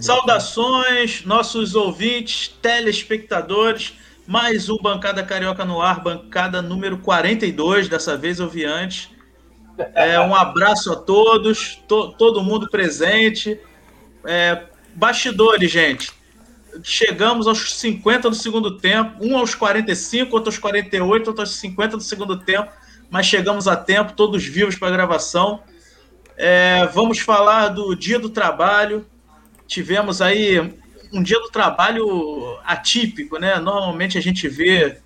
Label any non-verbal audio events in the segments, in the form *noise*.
Saudações, nossos ouvintes, telespectadores. Mais um Bancada Carioca no ar, bancada número 42. Dessa vez eu vi antes. É, um abraço a todos, to, todo mundo presente. É, bastidores, gente. Chegamos aos 50 do segundo tempo, um aos 45, outro aos 48, outro aos 50 do segundo tempo, mas chegamos a tempo, todos vivos para a gravação. É, vamos falar do Dia do Trabalho. Tivemos aí um dia do trabalho atípico, né? Normalmente a gente vê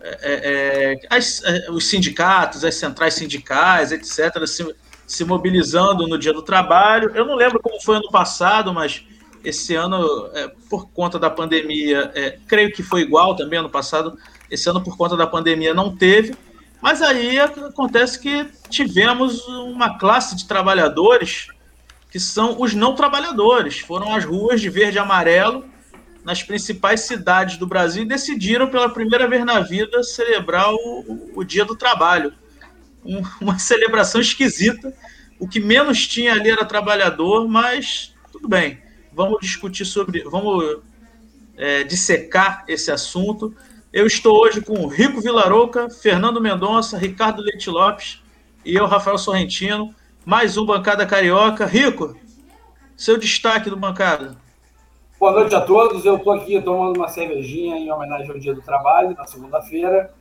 é, é, as, é, os sindicatos, as centrais sindicais, etc., se, se, mobilizando no dia do trabalho. Eu não lembro como foi ano passado, mas esse ano, é, por conta da pandemia, é, creio que foi igual também ano passado. Esse ano, por conta da pandemia, não teve. Mas aí acontece que tivemos uma classe de trabalhadores que são os não trabalhadores. Foram às ruas de verde e amarelo nas principais cidades do Brasil e decidiram pela primeira vez na vida celebrar o, o Dia do Trabalho. Um, *laughs* uma celebração esquisita. O que menos tinha ali era trabalhador, mas tudo bem. Vamos discutir sobre. Vamos é, dissecar esse assunto. Eu estou hoje com Rico Vilarouca, Fernando Mendonça, Ricardo Leite Lopes e eu, Rafael Sorrentino. Mais um Bancada Carioca. Rico, seu destaque do Bancada. Boa noite a todos. Eu estou aqui tomando uma cervejinha em homenagem ao Dia do Trabalho, na segunda-feira,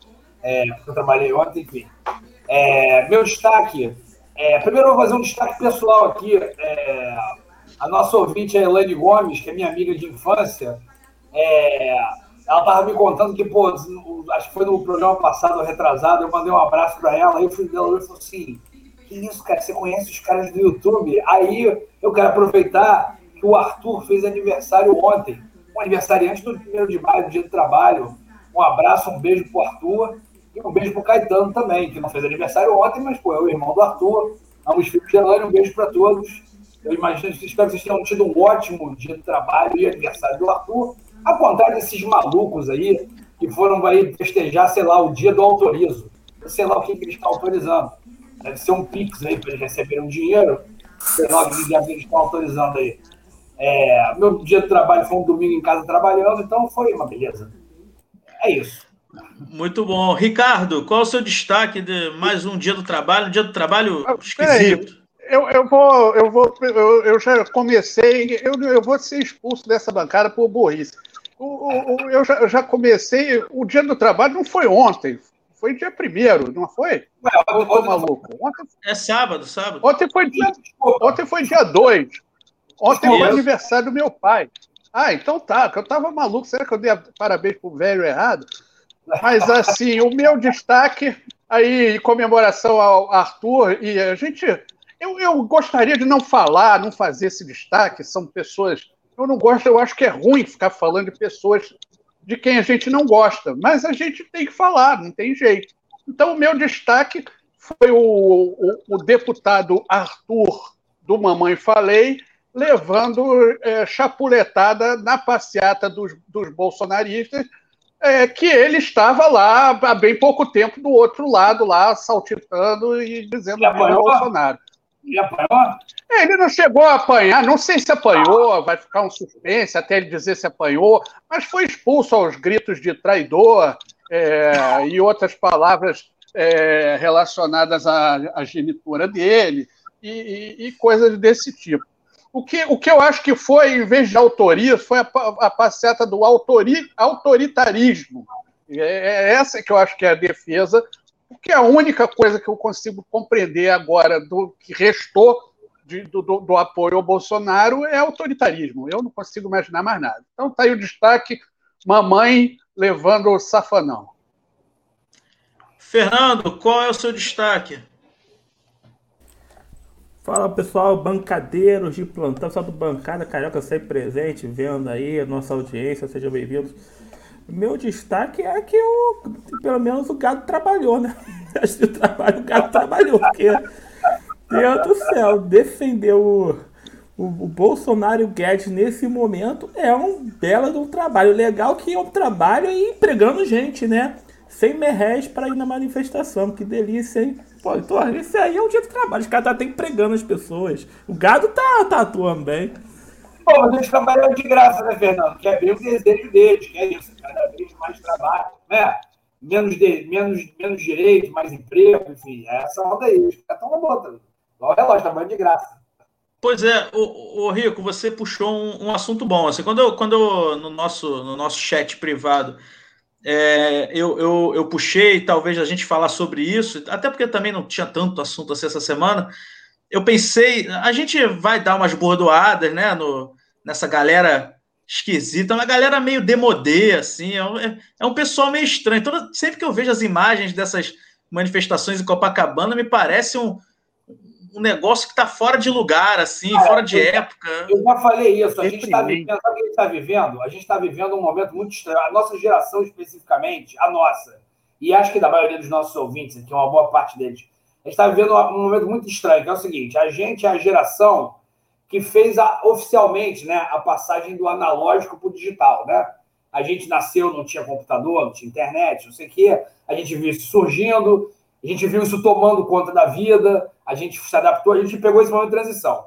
é, porque eu trabalhei ontem, enfim. É, meu destaque. É, primeiro, eu vou fazer um destaque pessoal aqui. É, a nossa ouvinte, a Elaine Gomes, que é minha amiga de infância, é, ela estava me contando que, pô, acho que foi no programa passado, retrasado, eu mandei um abraço para ela, aí o filho dela falou assim: Que isso, cara? Você conhece os caras do YouTube? Aí eu quero aproveitar que o Arthur fez aniversário ontem, um aniversariante do primeiro de maio, do dia do trabalho. Um abraço, um beijo pro Arthur e um beijo pro Caetano também, que não fez aniversário ontem, mas pô, é o irmão do Arthur, ambos filhos de um beijo para todos. Eu imagino, espero que vocês tenham tido um ótimo dia de trabalho e aniversário do Arthur. Ao contrário desses malucos aí, que foram aí festejar, sei lá, o dia do autorizo. sei lá o que, que eles estão autorizando. Deve ser um Pix aí para eles receberem um dinheiro. Sei lá o que eles estão autorizando aí. É, meu dia de trabalho foi um domingo em casa trabalhando, então foi uma beleza. É isso. Muito bom. Ricardo, qual é o seu destaque de mais um dia do trabalho? Um dia do trabalho ah, esquisito. Eu, eu vou, eu vou, eu, eu já comecei, eu, eu vou ser expulso dessa bancada por burrice. O, o, eu, já, eu já comecei, o dia do trabalho não foi ontem, foi dia primeiro, não foi? Ué, ontem, maluco. Ontem, é sábado, sábado. Ontem foi dia, ontem foi dia 2. Ontem foi aniversário do meu pai. Ah, então tá, que eu tava maluco. Será que eu dei parabéns pro velho errado? Mas assim, o meu destaque aí em comemoração ao Arthur e a gente. Eu, eu gostaria de não falar, não fazer esse destaque, são pessoas. Eu não gosto, eu acho que é ruim ficar falando de pessoas de quem a gente não gosta, mas a gente tem que falar, não tem jeito. Então, o meu destaque foi o, o, o deputado Arthur do Mamãe Falei, levando é, chapuletada na passeata dos, dos bolsonaristas, é, que ele estava lá há bem pouco tempo do outro lado, lá saltitando e dizendo que é Bolsonaro. E apanhou? É, ele não chegou a apanhar, não sei se apanhou, vai ficar um suspense até ele dizer se apanhou, mas foi expulso aos gritos de traidor é, e outras palavras é, relacionadas à, à, genitura dele e, e, e coisas desse tipo. O que, o que eu acho que foi, em vez de autoria, foi a, a passeata do autori, autoritarismo. É, é essa que eu acho que é a defesa, porque é a única coisa que eu consigo compreender agora do que restou de, do, do, apoio ao Bolsonaro é autoritarismo. Eu não consigo imaginar mais nada. Então tá aí o destaque: mamãe levando o safanão. Fernando, qual é o seu destaque? Fala pessoal, bancadeiros de plantão, só do Bancada Carioca sempre presente, vendo aí a nossa audiência, sejam bem-vindos. Meu destaque é que o, pelo menos o gado trabalhou, né? *laughs* Acho que o trabalho, o gado trabalhou, porque, Deus do céu, defender o, o, o Bolsonaro Guedes nesse momento é um belo de um trabalho. Legal que é um trabalho e empregando gente, né? Sem merréis para ir na manifestação. Que delícia, hein? Pô, então, esse aí é o dia do trabalho. Os caras tá até empregando as pessoas. O gado tá, tá atuando bem. Pô, mas eles trabalham de graça, né, Fernando? Que é bem o desejo deles, que é isso, cada vez mais trabalho, né? Menos, de, menos, menos direito, mais emprego, enfim, é essa onda aí. Os caras estão na bota. Igual o relógio, trabalhando de graça. Pois é, o Rico, você puxou um, um, assunto bom. Assim, quando eu, quando eu, no nosso no nosso chat privado é, eu, eu, eu puxei, talvez a gente falar sobre isso, até porque também não tinha tanto assunto assim essa semana. Eu pensei, a gente vai dar umas bordoadas, né, no, nessa galera esquisita, uma galera meio demodê, assim, é um, é, é um pessoal meio estranho. Toda, sempre que eu vejo as imagens dessas manifestações em Copacabana, me parece um, um negócio que está fora de lugar, assim, ah, fora de eu, época. Eu já falei isso. A gente está vivendo, sabe o que a gente está vivendo? A gente está vivendo um momento muito estranho. A nossa geração, especificamente, a nossa, e acho que da maioria dos nossos ouvintes, aqui, uma boa parte deles, a gente está vivendo um momento muito estranho, que é o seguinte: a gente é a geração que fez a, oficialmente né, a passagem do analógico para o digital, né? A gente nasceu, não tinha computador, não tinha internet, não sei o quê. A gente viu isso surgindo, a gente viu isso tomando conta da vida, a gente se adaptou, a gente pegou esse momento de transição.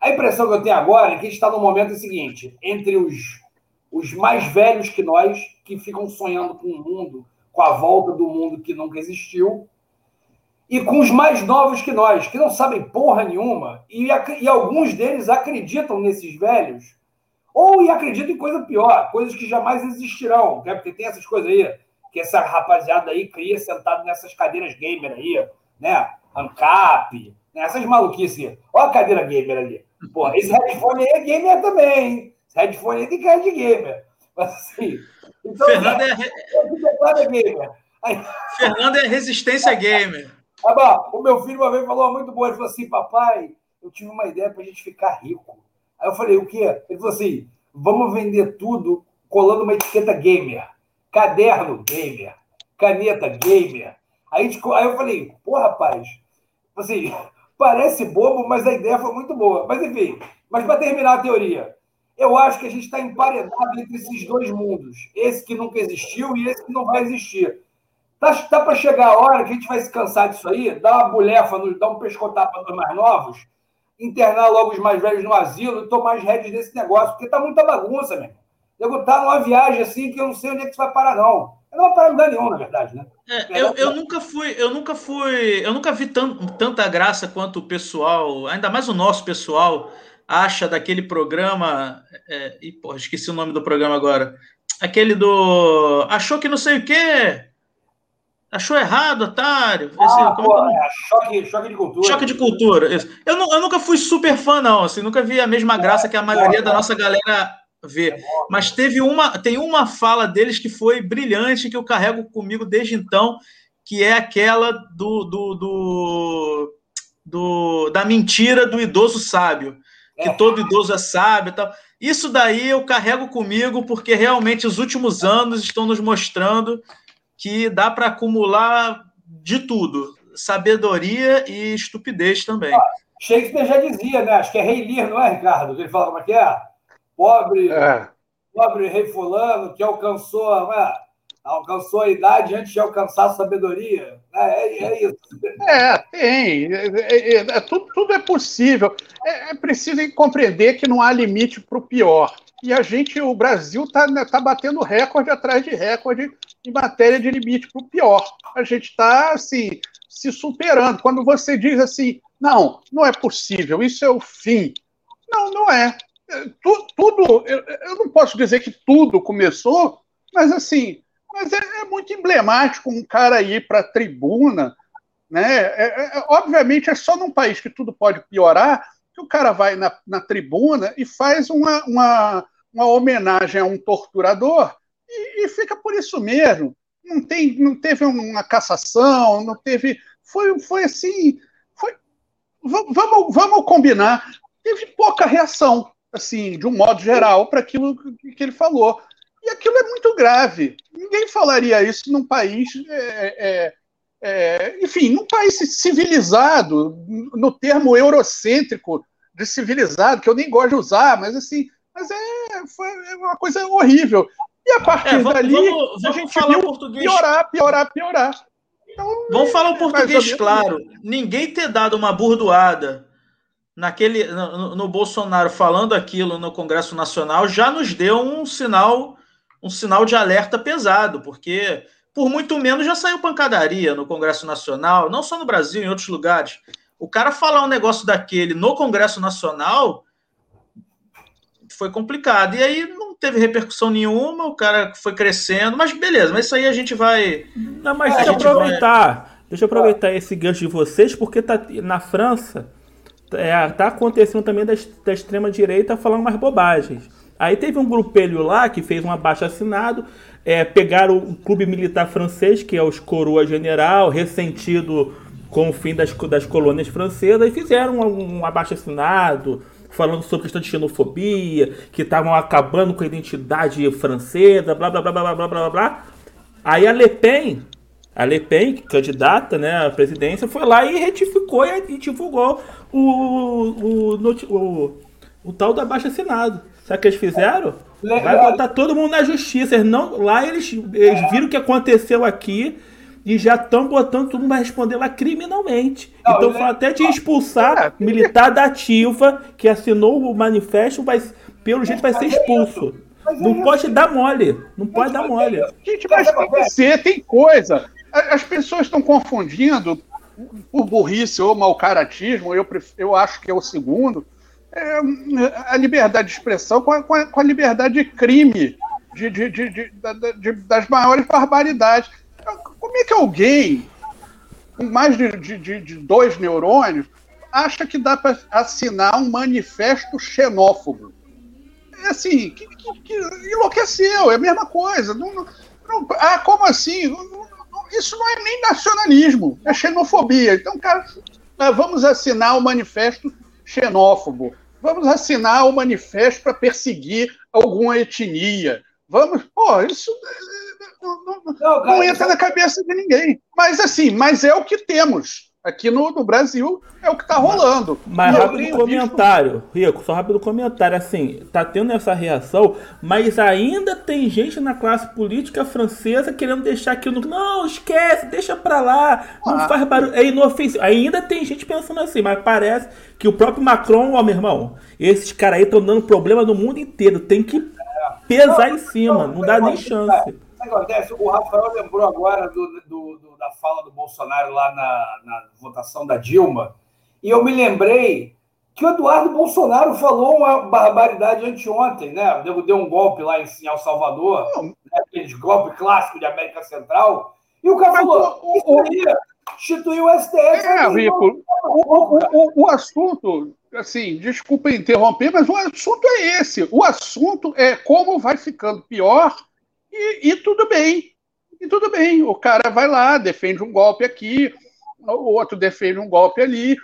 A impressão que eu tenho agora é que a gente está no momento seguinte, entre os, os mais velhos que nós, que ficam sonhando com o mundo, com a volta do mundo que nunca existiu, e com os mais novos que nós, que não sabem porra nenhuma, e, e alguns deles acreditam nesses velhos, ou e acreditam em coisa pior, coisas que jamais existirão, né? porque tem essas coisas aí, que essa rapaziada aí cria sentado nessas cadeiras gamer aí, né? ANCAP, né? essas maluquices. Olha a cadeira gamer ali. Pô, esse headphone aí é gamer também, hein? Esse headphone aí tem cara de gamer. Mas assim. Então, Fernando é, é. Fernando é resistência gamer. O meu filho uma vez falou muito boa. Ele falou assim: papai, eu tive uma ideia para a gente ficar rico. Aí eu falei: o quê? Ele falou assim: vamos vender tudo colando uma etiqueta gamer caderno gamer, caneta gamer. Aí, aí eu falei, pô, rapaz, assim, *laughs* parece bobo, mas a ideia foi muito boa. Mas enfim, mas para terminar a teoria, eu acho que a gente está emparedado entre esses dois mundos, esse que nunca existiu e esse que não vai existir. Tá, tá para chegar a hora que a gente vai se cansar disso aí, dar uma bulefa, dar um pescotapa para os mais novos, internar logo os mais velhos no asilo e tomar as rédeas desse negócio, porque tá muita bagunça, meu. Nego tá numa viagem assim que eu não sei onde é que você vai parar, não. Eu não vai parar em lugar nenhum, na verdade, né? É, eu, eu nunca fui, eu nunca fui, eu nunca vi tant, tanta graça quanto o pessoal, ainda mais o nosso pessoal, acha daquele programa. É, e, porra, esqueci o nome do programa agora. Aquele do. Achou que não sei o quê. Achou errado, otário. Ah, Esse, pô, é? é? choque, choque de cultura. Choque de cultura. Isso. Eu, não, eu nunca fui super fã, não. Assim, nunca vi a mesma graça que a maioria da nossa galera ver. É Mas teve uma, tem uma fala deles que foi brilhante, que eu carrego comigo desde então, que é aquela do, do, do, do da mentira do idoso sábio, que é. todo idoso é sábio e tal. Isso daí eu carrego comigo porque realmente os últimos anos estão nos mostrando que dá para acumular de tudo, sabedoria e estupidez também. Ah, Shakespeare já dizia, né? Acho que é Rei Lear, não é, Ricardo? Ele fala como é que é? pobre, é. pobre rei fulano que alcançou, é, alcançou a idade antes de alcançar a sabedoria. É, é, é isso. É, tem. É, é, é, tudo, tudo é possível. É, preciso compreender que não há limite para o pior. E a gente, o Brasil, está né, tá batendo recorde atrás de recorde em matéria de limite para o pior. A gente está, assim, se superando. Quando você diz assim, não, não é possível, isso é o fim. Não, não é tu, tudo, eu, eu, não posso dizer que tudo começou, mas assim, mas é, é muito emblemático um cara ir para a tribuna, né? É, é, é, obviamente é só num país que tudo pode piorar o cara vai na, na tribuna e faz uma, uma, uma homenagem a um torturador e, e fica por isso mesmo. Não, tem, não teve uma cassação, não teve. Foi, foi assim. Foi, vamos, vamos combinar. Teve pouca reação assim, de um modo geral, para aquilo que ele falou. E aquilo é muito grave. Ninguém falaria isso num país. É, é, é, enfim, num país civilizado, no termo eurocêntrico de civilizado, que eu nem gosto de usar, mas assim, mas é, foi é uma coisa horrível. E a partir é, vamos, dali, vamos, vamos a gente falar viu português. piorar, piorar, piorar. Então, vamos falar o português claro. Ninguém ter dado uma burdoada naquele no, no, Bolsonaro falando aquilo no Congresso Nacional já nos deu um sinal um sinal de alerta pesado, porque por muito menos já saiu pancadaria no Congresso Nacional, não só no Brasil, em outros lugares. O cara falar um negócio daquele no Congresso Nacional foi complicado. E aí não teve repercussão nenhuma, o cara foi crescendo, mas beleza, mas isso aí a gente vai. Não, mas deixa eu aproveitar. Vai... Deixa eu aproveitar esse gancho de vocês, porque tá na França é, tá acontecendo também da, da extrema-direita falando mais bobagens. Aí teve um grupelho lá que fez um abaixo assinado, é, pegaram o clube militar francês, que é os Coroa General, ressentido com o fim das, das colônias francesas, e fizeram um, um abaixo assinado falando sobre questão de xenofobia, que estavam acabando com a identidade francesa, blá blá blá blá blá blá blá. Aí a Le Pen a Le Pen, candidata né, à presidência, foi lá e retificou e, divulgou o, o, o, o, o tal do abaixo assinado. Sabe o que eles fizeram? Vai botar todo mundo na justiça. Eles não, lá eles, eles viram o que aconteceu aqui e já estão botando todo mundo vai responder lá criminalmente. Não, então falam até de expulsar é, militar da ativa que assinou o manifesto, vai, pelo jeito vai ser expulso. Não pode dar mole. Não pode dar mole. Gente, mas ser, tem coisa. As pessoas estão confundindo por burrice ou mau caratismo, eu, eu acho que é o segundo, é, a liberdade de expressão com a, com a, com a liberdade de crime, de, de, de, das maiores barbaridades. Como é que alguém com mais de, dois neurônios acha que dá para assinar um manifesto xenófobo? É assim, que, que, que enlouqueceu, é a mesma coisa. Não, não, ah, como assim? isso não é nem nacionalismo, é xenofobia. Então, cara, vamos assinar o um manifesto xenófobo. Vamos assinar o um manifesto para perseguir alguma etnia. Vamos. Pô, isso não, não, não, não entra na cabeça de ninguém. Mas assim, mas é o que temos. Aqui no, no, Brasil é o que está rolando. Mas rápido comentário, visto... Rico, só rápido comentário. Assim, tá tendo essa reação, mas ainda tem gente na classe política francesa querendo deixar aquilo. Não, esquece, deixa pra lá, não ah. faz barulho. É inofensivo. Ainda tem gente pensando assim, mas parece que o próprio Macron, ó, meu irmão, esses caras aí estão dando problema no mundo inteiro. Tem que pesar em cima, não dá nem chance? O Rafael lembrou agora do, do, do, da fala do Bolsonaro lá na, na, votação da Dilma, e eu me lembrei que o Eduardo Bolsonaro falou uma barbaridade anteontem, né? Deu, deu um golpe lá em, em El Salvador, né? aquele golpe clássico de América Central, e o cara falou: isso aí, instituiu o STF. É, Rico, o, o, o assunto, assim, desculpa interromper, mas o assunto é esse. O assunto é como vai ficando pior e, e, tudo bem. E tudo bem. O cara vai lá, defende um golpe aqui, o outro defende um golpe ali.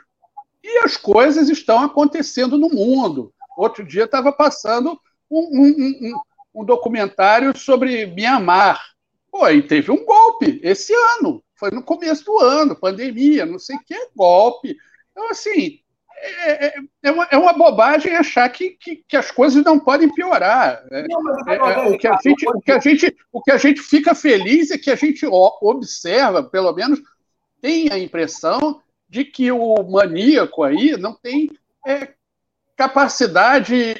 E as coisas estão acontecendo no mundo. Outro dia estava passando um, um, um, um, documentário sobre Mianmar. Pô, aí teve um golpe esse ano. Foi no começo do ano, pandemia, não sei o que, golpe. Então, assim, é, é, é, uma, é uma bobagem achar que, que, que, as coisas não podem piorar. É, não, é, é, o, que a gente, o, que a gente, fica feliz é que a gente observa, pelo menos tem a impressão de que o maníaco aí não tem capacidade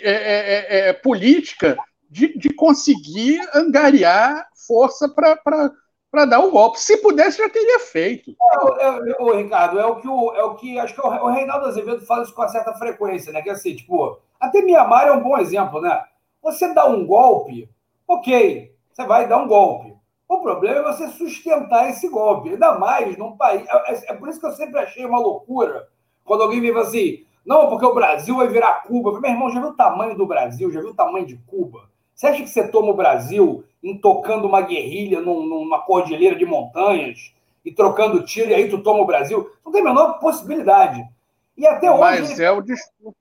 política de, de conseguir angariar força para para dar um golpe. Se pudesse, já teria feito. É, é, ô, Ricardo, é o que o, é o que acho que o, o Reinaldo Azevedo fala isso com certa frequência, né? Que é assim, tipo, até Mianmar é um bom exemplo, né? Você dá um golpe, ok, você vai dar um golpe. O problema é você sustentar esse golpe, ainda mais num país. É, é, é por isso que eu sempre achei uma loucura quando alguém fala assim: não, porque o Brasil vai virar Cuba. meu irmão, já viu o tamanho do Brasil? Já viu o tamanho de Cuba? Você acha que você toma o Brasil tocando uma guerrilha num, numa cordilheira de montanhas e trocando tiro, e aí tu toma o Brasil? Não tem a menor possibilidade. E até hoje. Mas é o discurso,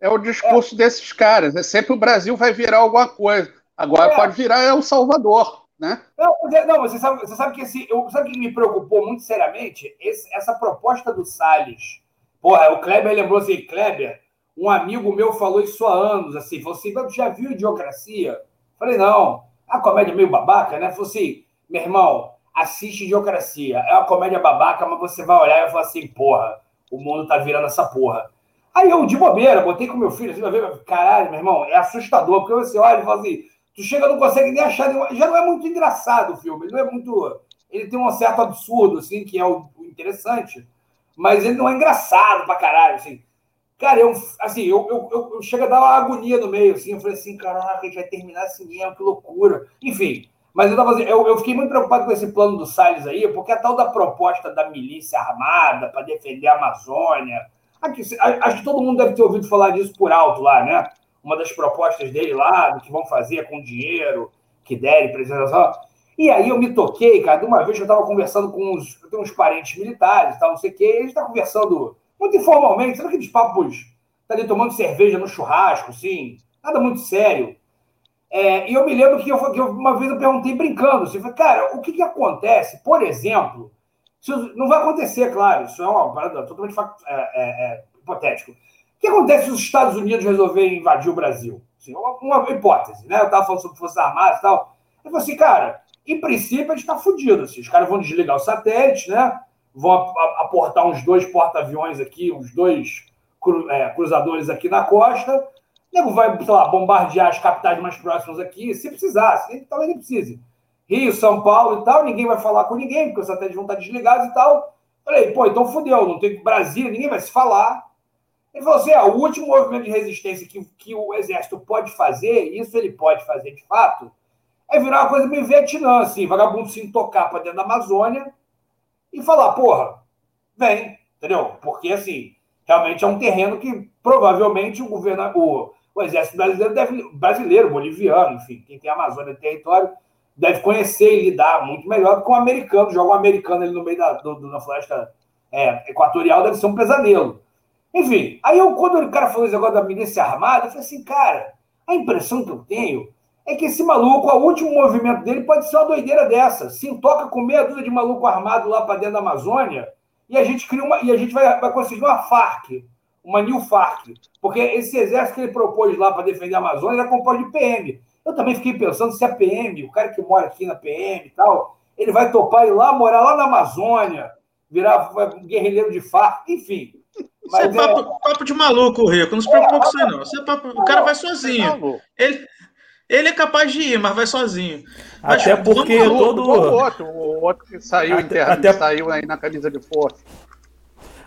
é o discurso é. desses caras. É sempre o Brasil vai virar alguma coisa. Agora é. pode virar El Salvador. Né? Não, é, não você, sabe, você sabe que esse, eu, sabe que me preocupou muito seriamente? Esse, essa proposta do Salles. Porra, o Kleber lembrou assim, Kleber, um amigo meu falou isso há anos, assim, falou assim, já viu Idiocracia? Falei, não, a comédia meio babaca, né? Falou assim, meu irmão, assiste Idiocracia, é uma comédia babaca, mas você vai olhar e vai falar assim, porra, o mundo tá virando essa porra. Aí eu, de bobeira, botei com meu filho, assim, ver, caralho, meu irmão, é assustador, porque você olha e fala assim, tu chega não consegue nem achar, já não é muito engraçado o filme, ele não é muito, ele tem um certo absurdo, assim, que é o, interessante, mas ele não é engraçado pra caralho, assim. Cara, eu, assim, eu, eu, eu, eu chego a dar uma agonia no meio, assim, eu falei assim, caraca, a gente vai terminar assim mesmo, que loucura. Enfim, mas eu, tava, eu, eu fiquei muito preocupado com esse plano do Salles aí, porque a tal da proposta da milícia armada para defender a Amazônia, Aqui, acho que todo mundo deve ter ouvido falar disso por alto lá, né? Uma das propostas dele lá, do que vão fazer com dinheiro que derem preservação. E aí eu me toquei, cara, de uma vez eu estava conversando com uns, uns parentes militares, tal, não sei o quê, e a gente está conversando muito informalmente, sabe aqueles papos, tá ali tomando cerveja no churrasco, assim, nada muito sério. É, e eu me lembro que, eu, que eu, uma vez eu perguntei brincando, assim, falei, cara, o que, que acontece, por exemplo, isso não vai acontecer, claro, isso é uma parada totalmente é, é, é, hipotético. O que acontece se os Estados Unidos resolverem invadir o Brasil? Assim, uma, uma, hipótese, né? Eu estava falando sobre Forças Armadas e tal. Eu falei assim, cara, em princípio a gente está fudido. Assim, os caras vão desligar o satélite, né? Vão aportar uns dois porta-aviões aqui, uns dois cru, é, cruzadores aqui na costa. O nego vai, sei lá, bombardear as capitais mais próximas aqui, se precisasse. Talvez nem precise. Rio, São Paulo e tal, ninguém vai falar com ninguém, porque os satélites vão estar desligados e tal. Falei, pô, então fudeu, não tem Brasília, ninguém vai se falar. Ele falou assim: é, o último movimento de resistência que, que o exército pode fazer, isso ele pode fazer de fato, é virar uma coisa meio Vietnã, assim, vagabundo se intocar para dentro da Amazônia e falar, porra, vem, entendeu? Porque, assim, realmente é um terreno que provavelmente o governo, o, o exército brasileiro, deve, brasileiro, boliviano, enfim, quem tem Amazônia território, deve conhecer e lidar muito melhor do que um americano. Joga um americano ali no meio da, do, floresta é, equatorial, deve ser um pesadelo. Enfim, aí eu, quando o cara falou esse negócio da milícia armada, eu falei assim, cara, a impressão que eu tenho é que esse maluco, o último movimento dele pode ser uma doideira dessa. Se toca com meia dúzia de maluco armado lá para dentro da Amazônia, e a gente cria uma. E a gente vai, vai conseguir uma FARC, uma New FARC. Porque esse exército que ele propôs lá para defender a Amazônia era composto de PM. Eu também fiquei pensando se a PM, o cara que mora aqui na PM e tal, ele vai topar ir lá, morar lá na Amazônia, virar um guerrilheiro de fardo, enfim. Mas isso é, papo, é... papo, de maluco, Rico. Não se preocupe com isso, não. Isso é papo... O cara vai sozinho. Ele, ele é capaz de ir, mas vai sozinho. Mas, até porque todo. O outro, o outro que saiu, até, até... saiu aí na camisa de força.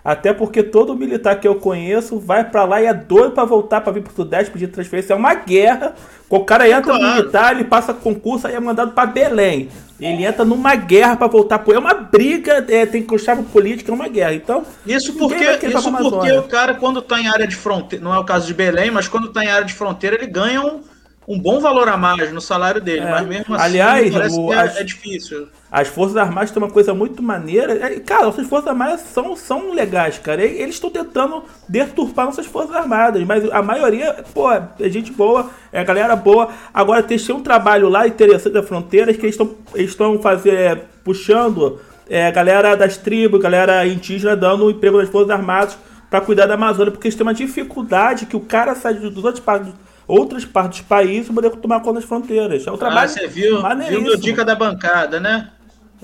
Até porque todo militar que eu conheço vai para lá e é doido para voltar para vir pro Sudeste pedir transferência. É uma guerra. O cara entra claro. no militar, ele passa concurso, aí é mandado para Belém. Ele entra numa guerra para voltar pro. É uma briga, é, tem que chave política, é uma guerra. Então. Isso porque, isso porque o cara, quando tá em área de fronteira, não é o caso de Belém, mas quando tá em área de fronteira, ele ganha um um bom valor a mais no salário dele, é. mas mesmo assim Aliás, o, é, as, é, difícil. As Forças Armadas têm uma coisa muito maneira. É, cara, nossas Forças Armadas são, são legais, cara. Eles estão tentando deturpar nossas Forças Armadas, mas a maioria, pô, é gente boa, é galera boa. Agora, tem um trabalho lá interessante da fronteira que eles estão fazer, é, puxando é, a galera das tribos, galera indígena, dando emprego nas Forças Armadas para cuidar da Amazônia, porque eles têm uma dificuldade que o cara sai dos outros países outras partes do país para poder tomar conta das fronteiras. É um trabalho ah, você viu, viu dica da bancada, né?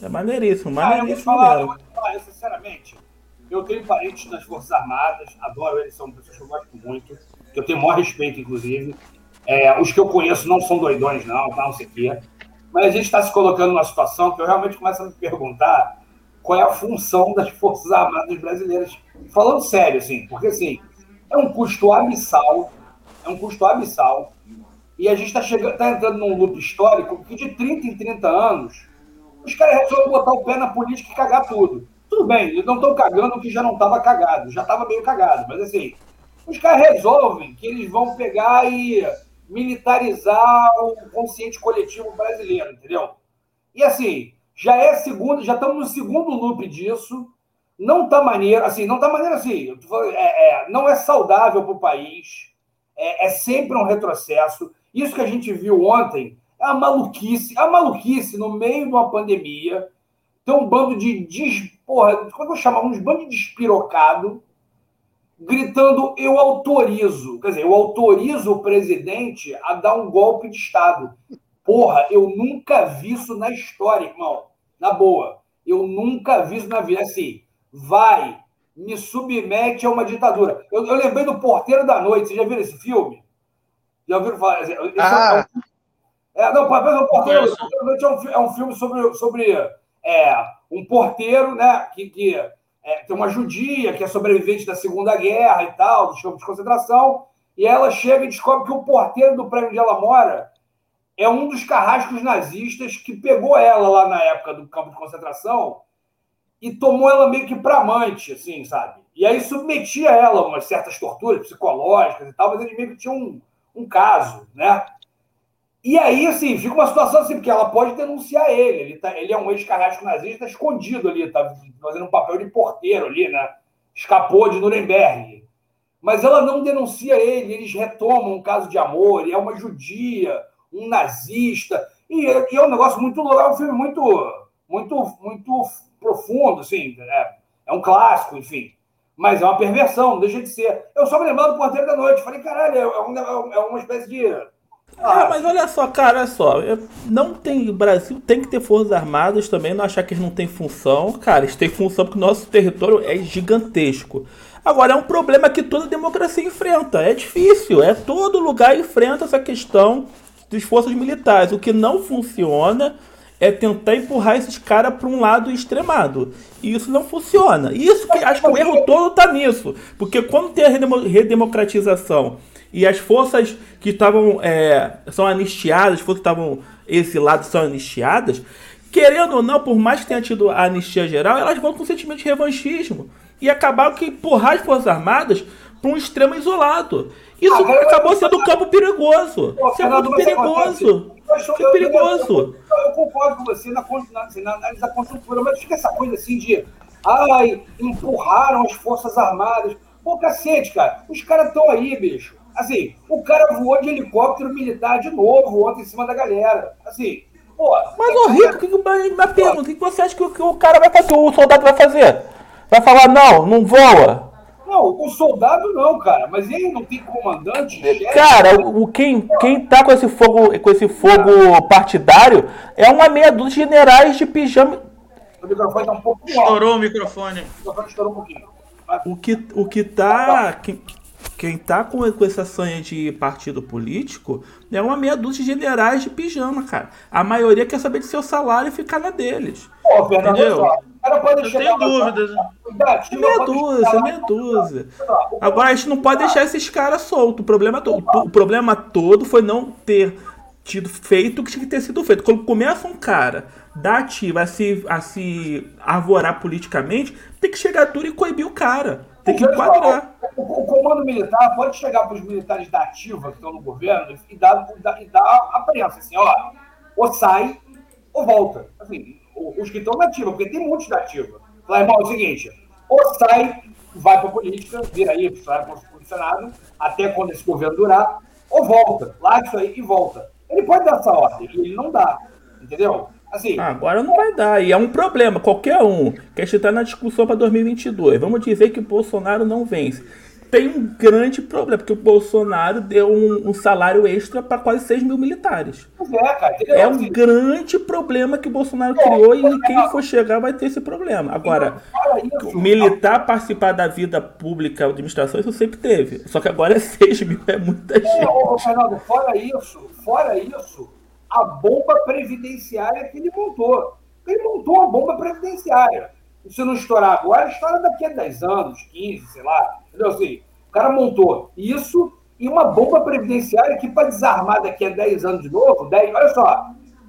É maneiríssimo, maneiríssimo. Ah, eu, vou falar, eu vou falar, sinceramente, eu tenho parentes nas Forças Armadas, adoro eles, são pessoas que eu gosto muito, que eu tenho o maior respeito, inclusive. É, os que eu conheço não são doidões, não, tá, não sei o quê. Mas a gente está se colocando numa situação que eu realmente começo a me perguntar qual é a função das Forças Armadas brasileiras. Falando sério, assim, porque assim, é um custo abissal é um custo abissal. E a gente está tá entrando num loop histórico que de 30 em 30 anos os caras resolvem botar o pé na política e cagar tudo. Tudo bem, eles não estão cagando o que já não estava cagado, já estava meio cagado, mas assim, os caras resolvem que eles vão pegar e militarizar o consciente coletivo brasileiro, entendeu? E assim, já é segundo, já estamos no segundo loop disso. Não tá maneiro, assim, não tá maneiro assim. É, é, não é saudável para o país é, é sempre um retrocesso. Isso que a gente viu ontem é a maluquice, a maluquice no meio de uma pandemia. Tem um bando de. Des, porra, como é eu chamo? Uns bando de despirocado gritando: eu autorizo. Quer dizer, eu autorizo o presidente a dar um golpe de Estado. Porra, eu nunca vi isso na história, irmão. Na boa. Eu nunca vi isso na vida. Assim, vai, me submete a uma ditadura. Eu, eu lembrei do Porteiro da Noite. Vocês já viram esse filme? Já ouviram falar? Esse ah. é, um... é, não, o Porteiro, o Porteiro da Noite é um, é um filme sobre, sobre é, um porteiro né, que, que é, tem uma judia que é sobrevivente da Segunda Guerra e tal, dos campos de concentração, e ela chega e descobre que o porteiro do prédio onde ela mora é um dos carrascos nazistas que pegou ela lá na época do campo de concentração e tomou ela meio que para amante, assim, sabe? E aí submetia ela a umas certas torturas psicológicas e tal, mas ele meio que tinha um, um caso, né? E aí, assim, fica uma situação assim, porque ela pode denunciar ele. Ele, tá, ele é um ex-carrasco nazista escondido ali, tá fazendo um papel de porteiro ali, né? Escapou de Nuremberg. Mas ela não denuncia ele, eles retomam um caso de amor, e é uma judia, um nazista. E, e é um negócio muito louco, é um filme muito, muito, muito profundo, assim, é, é um clássico, enfim. Mas é uma perversão, não deixa de ser. Eu só me lembro do Porteiro da Noite. Falei, caralho, é, um, é uma espécie de ah, mas olha só, cara, olha só. Não tem. O Brasil tem que ter forças armadas também, não achar que eles não têm função. Cara, eles têm função porque o nosso território é gigantesco. Agora, é um problema que toda democracia enfrenta. É difícil. É todo lugar enfrenta essa questão das forças militares. O que não funciona é tentar empurrar esses caras para um lado extremado. E isso não funciona. Isso que acho que o erro todo tá nisso. Porque quando tem a redemocratização e as forças que estavam é, são anistiadas, as forças que estavam exiladas são anistiadas, querendo ou não, por mais que tenha tido a anistia geral, elas vão com um sentimento de revanchismo e acabaram que empurrar as forças armadas para um extremo isolado. Isso ah, acabou sendo um campo perigoso. Isso é muito perigoso. É perigoso. Eu, concordo com você na, na, na análise da conjuntura, mas fica essa coisa assim de ai, empurraram as forças armadas. Pô, cacete, cara. Os caras estão aí, bicho. Assim, o cara voou de helicóptero militar de novo ontem em cima da galera. Assim, pô. Mas, ô Rico, que, que, uma pergunta: o que você acha que, que o cara vai fazer? O soldado vai fazer? Vai falar, não, não voa? Não, o soldado não, cara. Mas ele não tem comandante? Cara, o, quem, quem tá com esse fogo, com esse fogo partidário é uma meia dúzia de generais de pijama. O microfone tá um pouco Estourou o microfone. O microfone estourou um pouquinho. O que, o que tá. Quem, quem tá com, com essa sonha de partido político é uma meia dúzia de generais de pijama, cara. A maioria quer saber de seu salário e ficar na deles. Pô, Fernando, entendeu? Cara pode eu tenho dúvidas. É meia dúzia, meia dúzia. Agora a gente não pode deixar esses caras soltos. O problema, todo, o problema todo foi não ter tido feito o que tinha que ter sido feito. Quando começa um cara da ativa a se, a se arvorar politicamente, tem que chegar tudo e coibir o cara. Tem que enquadrar. O, o, comando militar pode chegar para os militares da ativa que estão no governo e dar, e dar a prensa, assim, ó, ou sai ou volta. Assim, os que estão na ativa, porque tem muitos da ativa. Falar, irmão, é o seguinte, ou sai, vai para a política, vira aí, sai para o Senado, até quando esse governo durar, ou volta, larga isso aí e volta. Ele pode dar essa ordem, ele não dá, entendeu? Assim, ah, Agora não vai dar, e é um problema. Qualquer um quer estar na discussão para 2022. Vamos dizer que o Bolsonaro não vence. Tem um grande problema, porque o Bolsonaro deu um, um salário extra para quase 6 mil militares. É, cara, é um grande problema que o Bolsonaro criou e quem for chegar vai ter esse problema. Agora, militar participar da vida pública, administração, isso sempre teve. Só que agora é 6 mil, é muita gente. Ô, Fernando, fora isso, fora isso, a bomba previdenciária que ele montou. Ele montou uma bomba previdenciária. Se não estourar agora, estoura daqui a 10 anos, 15, sei lá. Entendeu? Assim, o cara montou isso e uma bomba previdenciária que, para desarmar daqui a 10 anos de novo, 10, olha só,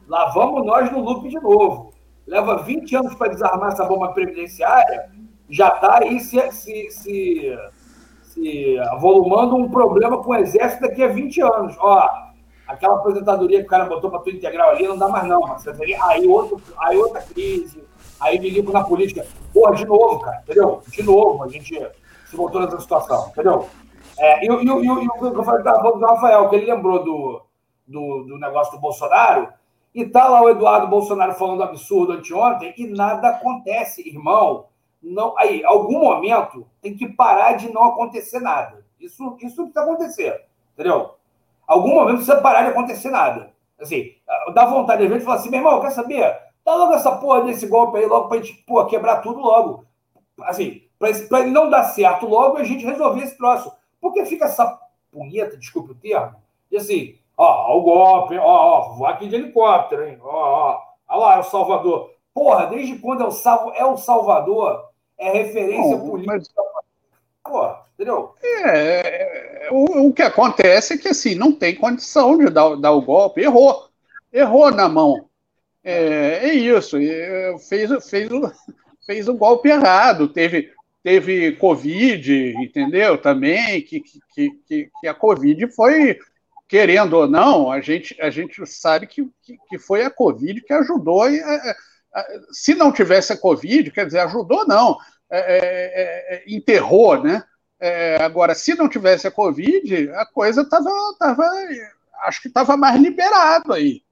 lá vamos nós no loop de novo. Leva 20 anos para desarmar essa bomba previdenciária, já está aí se, se, se, se avolumando um problema com o exército daqui a 20 anos. Ó, aquela aposentadoria que o cara botou para tua integral ali não dá mais não, Aí, outro, aí outra crise, aí me ligo na política. Porra, de novo, cara, entendeu? De novo, a gente se voltou nessa situação, entendeu? É, e, e, e, e eu falei do Rafael, que ele lembrou do, do, do negócio do Bolsonaro, e tá lá o Eduardo Bolsonaro falando absurdo anteontem, e nada acontece, irmão. Não, aí, algum momento tem que parar de não acontecer nada. Isso, isso precisa acontecer, entendeu? algum momento precisa parar de acontecer nada. Assim, dá vontade de gente falar assim, meu irmão, quer saber? Dá logo essa porra desse golpe aí, logo pra gente pô, quebrar tudo logo. Assim, para ele não dar certo logo a gente resolver esse troço. Porque fica essa punheta, desculpe o termo, e assim, ó, ó o golpe, ó, ó, vou aqui de helicóptero, hein? Ó, ó, ó lá, é o Salvador. Porra, desde quando é o, Salvo, é o Salvador, é referência não, política. Mas... Entendeu? É, o, o, que acontece é que assim, não tem condição de dar, dar o golpe. Errou. Errou na mão. É, é isso. Fez, fez, o, fez o golpe errado. Teve, teve Covid, entendeu? Também, que, que, que, que a Covid foi, querendo ou não, a gente, a gente sabe que, que, foi a Covid que ajudou. E, se não tivesse a Covid, quer dizer, ajudou não, é, é, é enterrou, né? É, agora, se não tivesse a Covid, a coisa estava, tava, acho que estava mais liberado aí.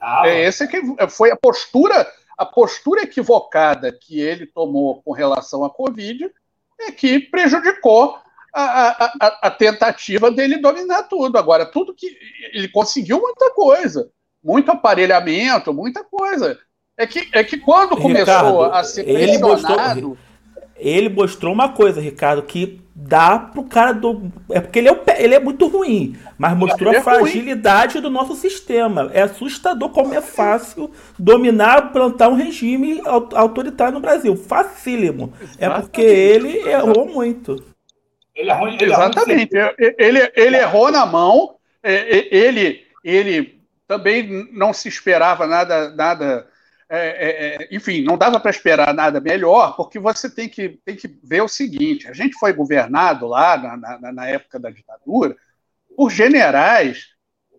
Ah, é, essa que foi a postura a postura equivocada que ele tomou com relação à Covid é que prejudicou a, a, a, tentativa dele dominar tudo. Agora, tudo que. Ele conseguiu muita coisa, muito aparelhamento, muita coisa. É que, é que quando começou Ricardo, a ser pressionado. Ele mostrou, ele mostrou uma coisa, Ricardo, que dá pro cara do. É porque ele é, ele é muito ruim, mas mostrou é a fragilidade ruim. do nosso sistema. É assustador como é fácil dominar, plantar um regime autoritário no Brasil. Facílimo. É porque ele errou muito. Ele é ruim, ele Exatamente. É ruim, ele, ele errou na mão, ele, ele também não se esperava nada. nada é, é, é, enfim, não dava para esperar nada melhor, porque você tem que, tem que ver o seguinte: a gente foi governado lá na, na, na época da ditadura por generais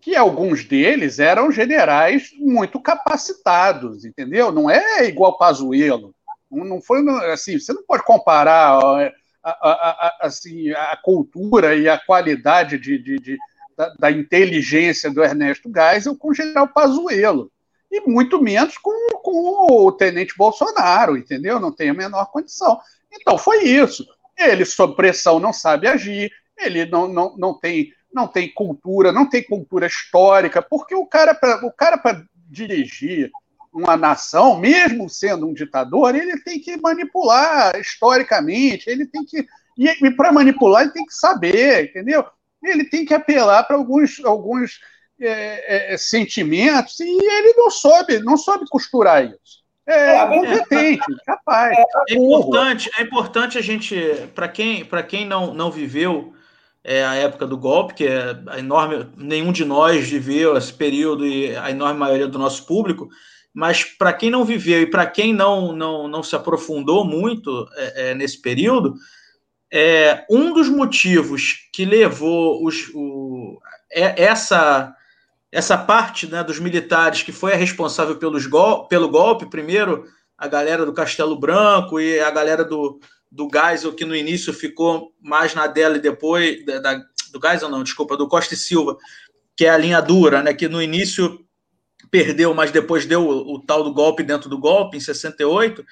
que alguns deles eram generais muito capacitados, entendeu? Não é igual Pazuello. Não, foi assim. Você não pode comparar a, a, a, assim, a cultura e a qualidade de, de, de da, da, inteligência do Ernesto Geisel com o general Pazuello e muito menos com, com o tenente Bolsonaro, entendeu? Não tem a menor condição. Então foi isso. Ele, sob pressão, não sabe agir, ele não, não, não, tem, não tem cultura, não tem cultura histórica, porque o cara, o cara para dirigir uma nação, mesmo sendo um ditador, ele tem que manipular historicamente, ele tem que. E, e para manipular, ele tem que saber, entendeu? Ele tem que apelar para alguns, alguns é, é, sentimentos e ele não soube, não soube costurar isso. É, é competente, é, capaz. É, importante, é importante a gente, para quem, quem não, não viveu é, a época do golpe, que é a enorme, nenhum de nós viveu esse período e a enorme maioria do nosso público, mas para quem não viveu e para quem não, não, não se aprofundou muito é, é, nesse período, é, um dos motivos que levou os, o, é, essa essa parte né, dos militares que foi a responsável pelos gol pelo golpe, primeiro a galera do Castelo Branco e a galera do, do Geisel, que no início ficou mais na dela e depois. Da, da, do Geisel, não, desculpa, do Costa e Silva, que é a linha dura, né, que no início perdeu, mas depois deu o, o tal do golpe dentro do golpe, em 68.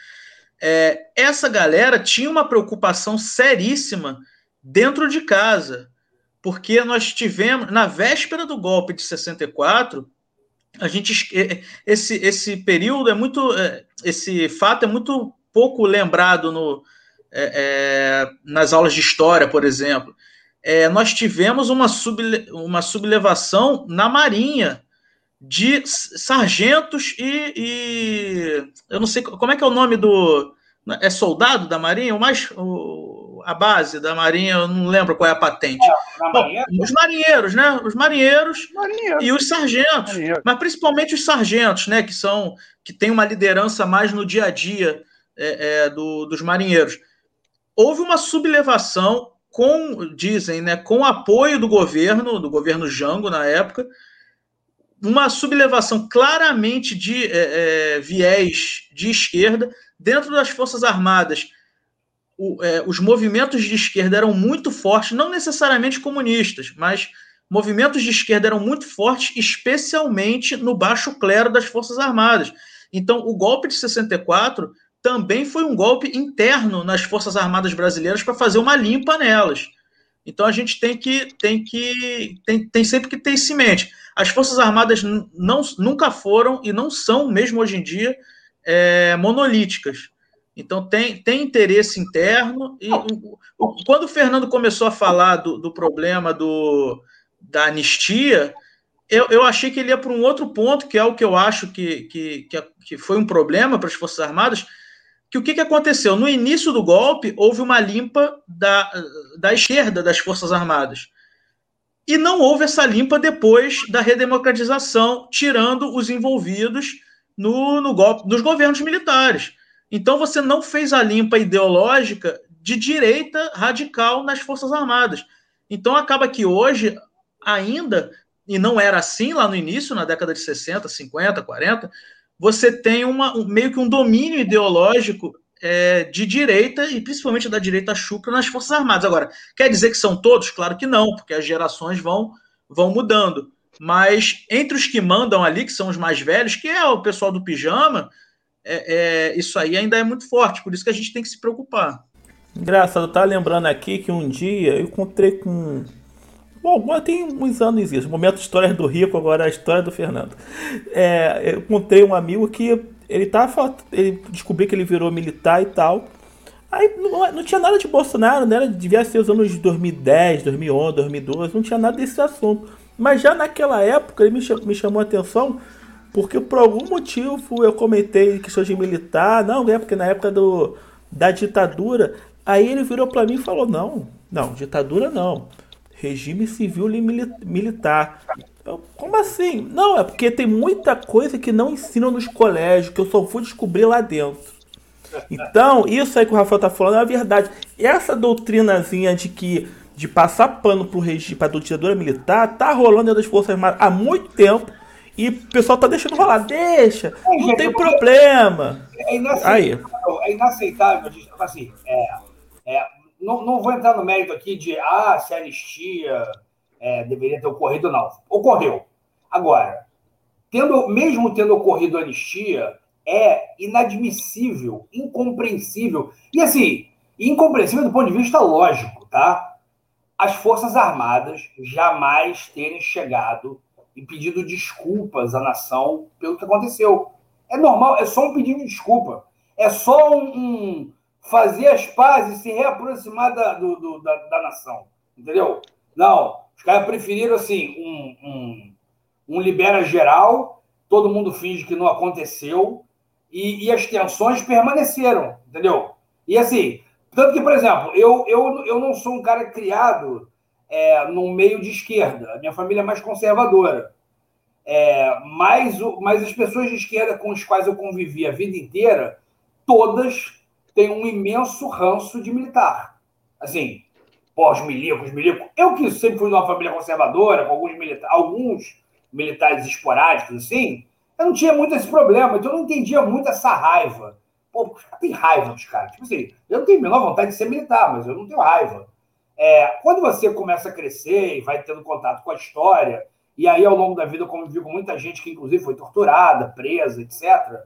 É, essa galera tinha uma preocupação seríssima dentro de casa porque nós tivemos, na véspera do golpe de 64, a gente esse, esse período é muito é, esse fato é muito pouco lembrado no, é, é, nas aulas de história, por exemplo. É, nós tivemos uma, sub, uma sublevação na Marinha de sargentos e, e, eu não sei como é que é o nome do é soldado da Marinha, o mais o, a base da Marinha, eu não lembro qual é a patente. É, Bom, os marinheiros, né? Os marinheiros Marinheiro. e os sargentos, Marinheiro. mas principalmente os sargentos, né? Que são que têm uma liderança mais no dia a dia é, é, do, dos marinheiros. Houve uma sublevação com, dizem, né, com apoio do governo, do governo Jango na época, uma sublevação claramente de é, é, viés de esquerda dentro das Forças Armadas o, é, os movimentos de esquerda eram muito fortes, não necessariamente comunistas, mas movimentos de esquerda eram muito fortes, especialmente no baixo clero das Forças Armadas. Então, o golpe de 64 também foi um golpe interno nas Forças Armadas brasileiras para fazer uma limpa nelas. Então a gente tem que tem que tem, tem sempre que ter isso em mente. As Forças Armadas não, nunca foram e não são, mesmo hoje em dia, é, monolíticas. Então tem, tem interesse interno. E o, o, quando o Fernando começou a falar do, do problema do, da anistia, eu, eu achei que ele ia para um outro ponto, que é o que eu acho que, que, que, que foi um problema para as Forças Armadas, que o que, que aconteceu? No início do golpe, houve uma limpa da, da esquerda das Forças Armadas. E não houve essa limpa depois da redemocratização, tirando os envolvidos no, no golpe, nos governos militares. Então você não fez a limpa ideológica de direita radical nas Forças Armadas. Então acaba que hoje ainda, e não era assim lá no início, na década de 60, 50, 40, você tem uma, um, meio que um domínio ideológico é, de direita, e principalmente da direita chucra, nas Forças Armadas. Agora, quer dizer que são todos? Claro que não, porque as gerações vão, vão mudando. Mas entre os que mandam ali, que são os mais velhos, que é o pessoal do pijama, é, é, isso aí ainda é muito forte, por isso que a gente tem que se preocupar. Engraçado, tá lembrando aqui que um dia eu encontrei com. Bom, tem uns anos isso. Momento histórias do Rico, agora a história do Fernando. É, eu encontrei um amigo que ele tava. Ele descobriu que ele virou militar e tal. Aí não, não tinha nada de Bolsonaro, né? Devia ser os anos de 2010, 2011, 2012, não tinha nada desse assunto. Mas já naquela época ele me, me chamou a atenção porque por algum motivo eu comentei questões de militar, não, é porque na época do, da ditadura, aí ele virou para mim e falou: não, não, ditadura não. Regime civil e militar. Eu, Como assim? Não, é porque tem muita coisa que não ensinam nos colégios, que eu só fui descobrir lá dentro. Então, isso aí que o Rafael tá falando é a verdade. Essa doutrinazinha de que de passar pano pro regime, pra ditadura militar, tá rolando dentro das Forças Armadas há muito tempo. E o pessoal tá deixando rolar. Deixa, é, não tem problema. É inaceitável, Aí. é inaceitável assim, é, é, não, não vou entrar no mérito aqui de ah, se a anistia é, deveria ter ocorrido, não. Ocorreu. Agora, tendo, mesmo tendo ocorrido a anistia, é inadmissível, incompreensível. E assim, incompreensível do ponto de vista lógico, tá? As Forças Armadas jamais terem chegado e pedido desculpas à nação pelo que aconteceu. É normal, é só um pedido de desculpa. É só um, fazer as pazes se reaproximar da, do, do, da, da, nação. Entendeu? Não. Os caras preferiram assim, um, um, um, libera geral, todo mundo finge que não aconteceu, e, e as tensões permaneceram, entendeu? E assim, tanto que, por exemplo, eu, eu, eu não sou um cara criado é, no meio de esquerda. A minha família é mais conservadora. É, mas, mas as pessoas de esquerda com as quais eu convivi a vida inteira, todas têm um imenso ranço de militar. Assim, pós milicos, milicos. Eu que sempre fui de uma família conservadora, com alguns, milita alguns militares esporádicos, assim, eu não tinha muito esse problema, então eu não entendia muito essa raiva. Pô, tem raiva dos caras. Tipo assim, eu não tenho a menor vontade de ser militar, mas eu não tenho raiva. É, quando você começa a crescer e vai tendo contato com a história, e aí ao longo da vida eu convivi com muita gente que inclusive foi torturada, presa, etc.,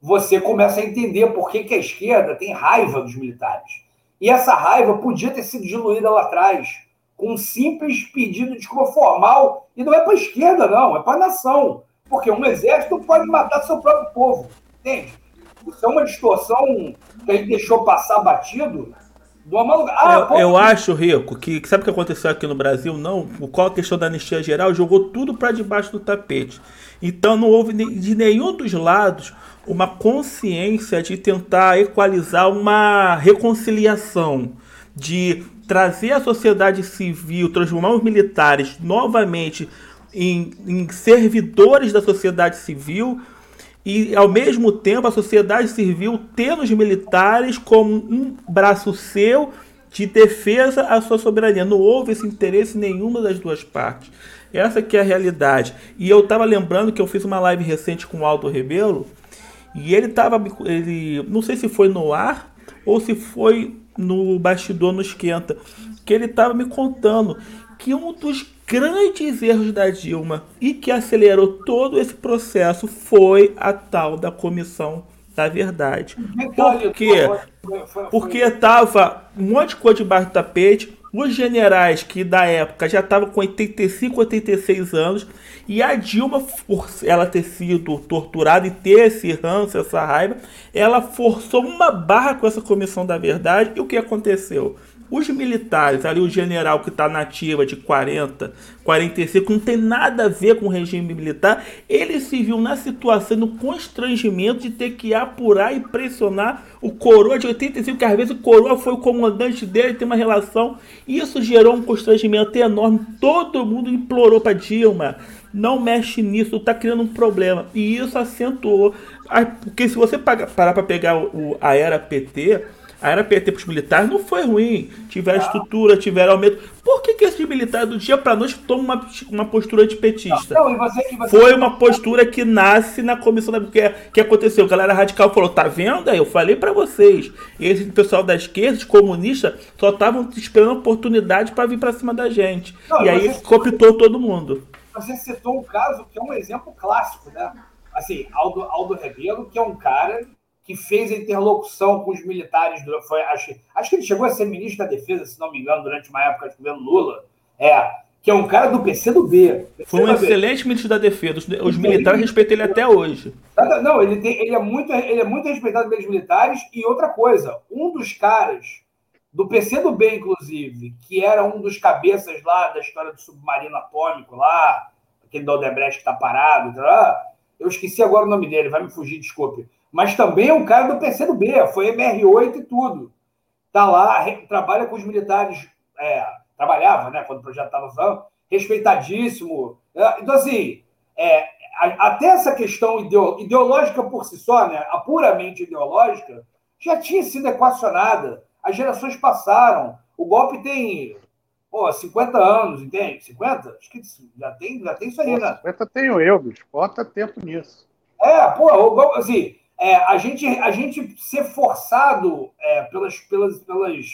você começa a entender por que, que a esquerda tem raiva dos militares. E essa raiva podia ter sido diluída lá atrás, com um simples pedido de desculpa formal, e não é para a esquerda, não, é para a nação. Porque um exército pode matar seu próprio povo, entende? Isso é uma distorção que a gente deixou passar batido ah, eu, eu, acho, Rico, que sabe o que aconteceu aqui no Brasil? Não, qual a questão da anistia geral jogou tudo para debaixo do tapete. Então não houve de nenhum dos lados uma consciência de tentar equalizar uma reconciliação, de trazer a sociedade civil, transformar os militares novamente em, em servidores da sociedade civil e ao mesmo tempo a sociedade civil tendo os militares como um braço seu de defesa à sua soberania. Não houve esse interesse em nenhuma das duas partes. Essa que é a realidade. E eu estava lembrando que eu fiz uma live recente com o Aldo Rebelo e ele estava, ele, não sei se foi no ar ou se foi no bastidor no esquenta, que ele estava me contando que um dos grandes erros da Dilma e que acelerou todo esse processo foi a tal da comissão da verdade. Por quê? Porque tava um monte de coisa debaixo do tapete, os generais que da época já estavam com 85, 86 anos, e a Dilma, por ela ter sido torturada e ter esse ranço, essa raiva, ela forçou uma barra com essa comissão da verdade, e o que aconteceu? Os militares, ali o general que está nativa de 40, 45, não tem nada a ver com o regime militar, ele se viu na situação, no constrangimento de ter que apurar e pressionar o coroa de 85, que às vezes o coroa foi o comandante dele, tem uma relação. Isso gerou um constrangimento enorme. Todo mundo implorou para Dilma, não mexe nisso, está criando um problema. E isso acentuou. Porque se você parar para pegar o, a era PT, a era PT para os militares não foi ruim. Tiveram estrutura, tiveram aumento. Por que, que esses militares do dia para noite tomam uma, uma postura antipetista? Não, não, você, você... Foi uma postura que nasce na comissão da. que, que aconteceu? A galera radical falou: tá vendo? Eu falei para vocês. E esse pessoal da esquerda, os comunistas, só estavam esperando oportunidade para vir para cima da gente. E aí cooptou todo mundo. Você citou um caso que é um exemplo clássico, né? Assim, Aldo, Aldo Rebelo, que é um cara que fez a interlocução com os militares. Foi, acho, acho que ele chegou a ser ministro da Defesa, se não me engano, durante uma época do governo Lula. É, que é um cara do PC do B. Foi um excelente ministro da Defesa. Os, os militares respeitam ele até hoje. Não, ele, tem, ele, é muito, ele é muito respeitado pelos militares. E outra coisa, um dos caras do PC do B, inclusive, que era um dos cabeças lá da história do submarino atômico lá, aquele do Odebrecht que está parado, eu esqueci agora o nome dele, vai me fugir, desculpe mas também é um cara do PCdoB, foi MR8 e tudo. Está lá, trabalha com os militares, é, trabalhava, né, quando o projeto estava usando, respeitadíssimo. É, então, assim, é, até essa questão ideológica por si só, né, a puramente ideológica, já tinha sido equacionada. As gerações passaram. O golpe tem pô, 50 anos, entende? 50? Acho que já tem, já tem isso aí, né? 50 tenho eu, bicho. Bota tempo nisso. É, pô, assim, é, a, gente, a gente ser forçado é, pelas, pelas, pelas,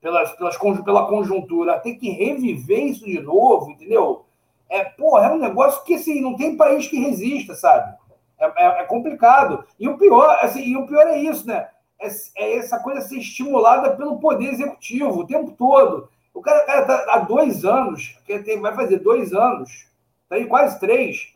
pelas, pelas, pela conjuntura a ter que reviver isso de novo, entendeu? É, porra, é um negócio que assim, não tem país que resista, sabe? É, é, é complicado. E o pior, assim, e o pior é isso, né? É, é, essa coisa ser estimulada pelo poder executivo o tempo todo. O cara, cara tá há dois anos, que tem, vai fazer dois anos, tá aí quase três,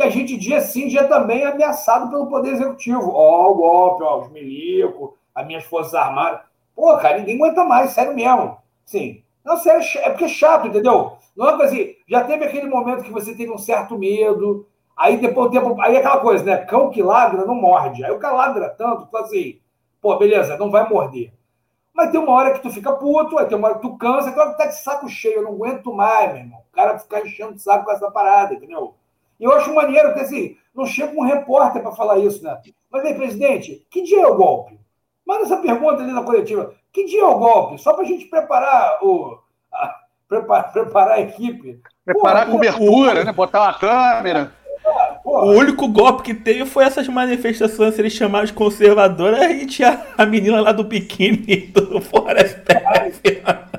que a gente dia sim, dia também é ameaçado pelo Poder Executivo. Ó, o golpe, ó, os milico, as minhas Forças Armadas. Pô, cara, ninguém aguenta mais, sério mesmo. Sim. Não, sério, é porque é chato, entendeu? Não é assim, já teve aquele momento que você teve um certo medo, aí depois do tempo, aí é aquela coisa, né? Cão que ladra não morde. Aí o cara ladra tanto, tu assim, pô, beleza, não vai morder. Mas tem uma hora que tu fica puto, aí tem uma hora que tu cansa, tem hora que tá de saco cheio, eu não aguento mais, meu irmão. O cara ficar enchendo o saco com essa parada, entendeu? E eu acho maneiro que, assim, não chega um repórter para falar isso, né? Mas aí, presidente, que dia é o golpe? Manda essa pergunta ali na coletiva. Que dia é o golpe? Só para a gente preparar o. A, preparar, preparar a equipe. Preparar Pô, a cobertura, né? Botar uma câmera. o único golpe que teve foi essas manifestações, eles chamaram de conservadora, e tinha a menina lá do biquíni do Forest Porra,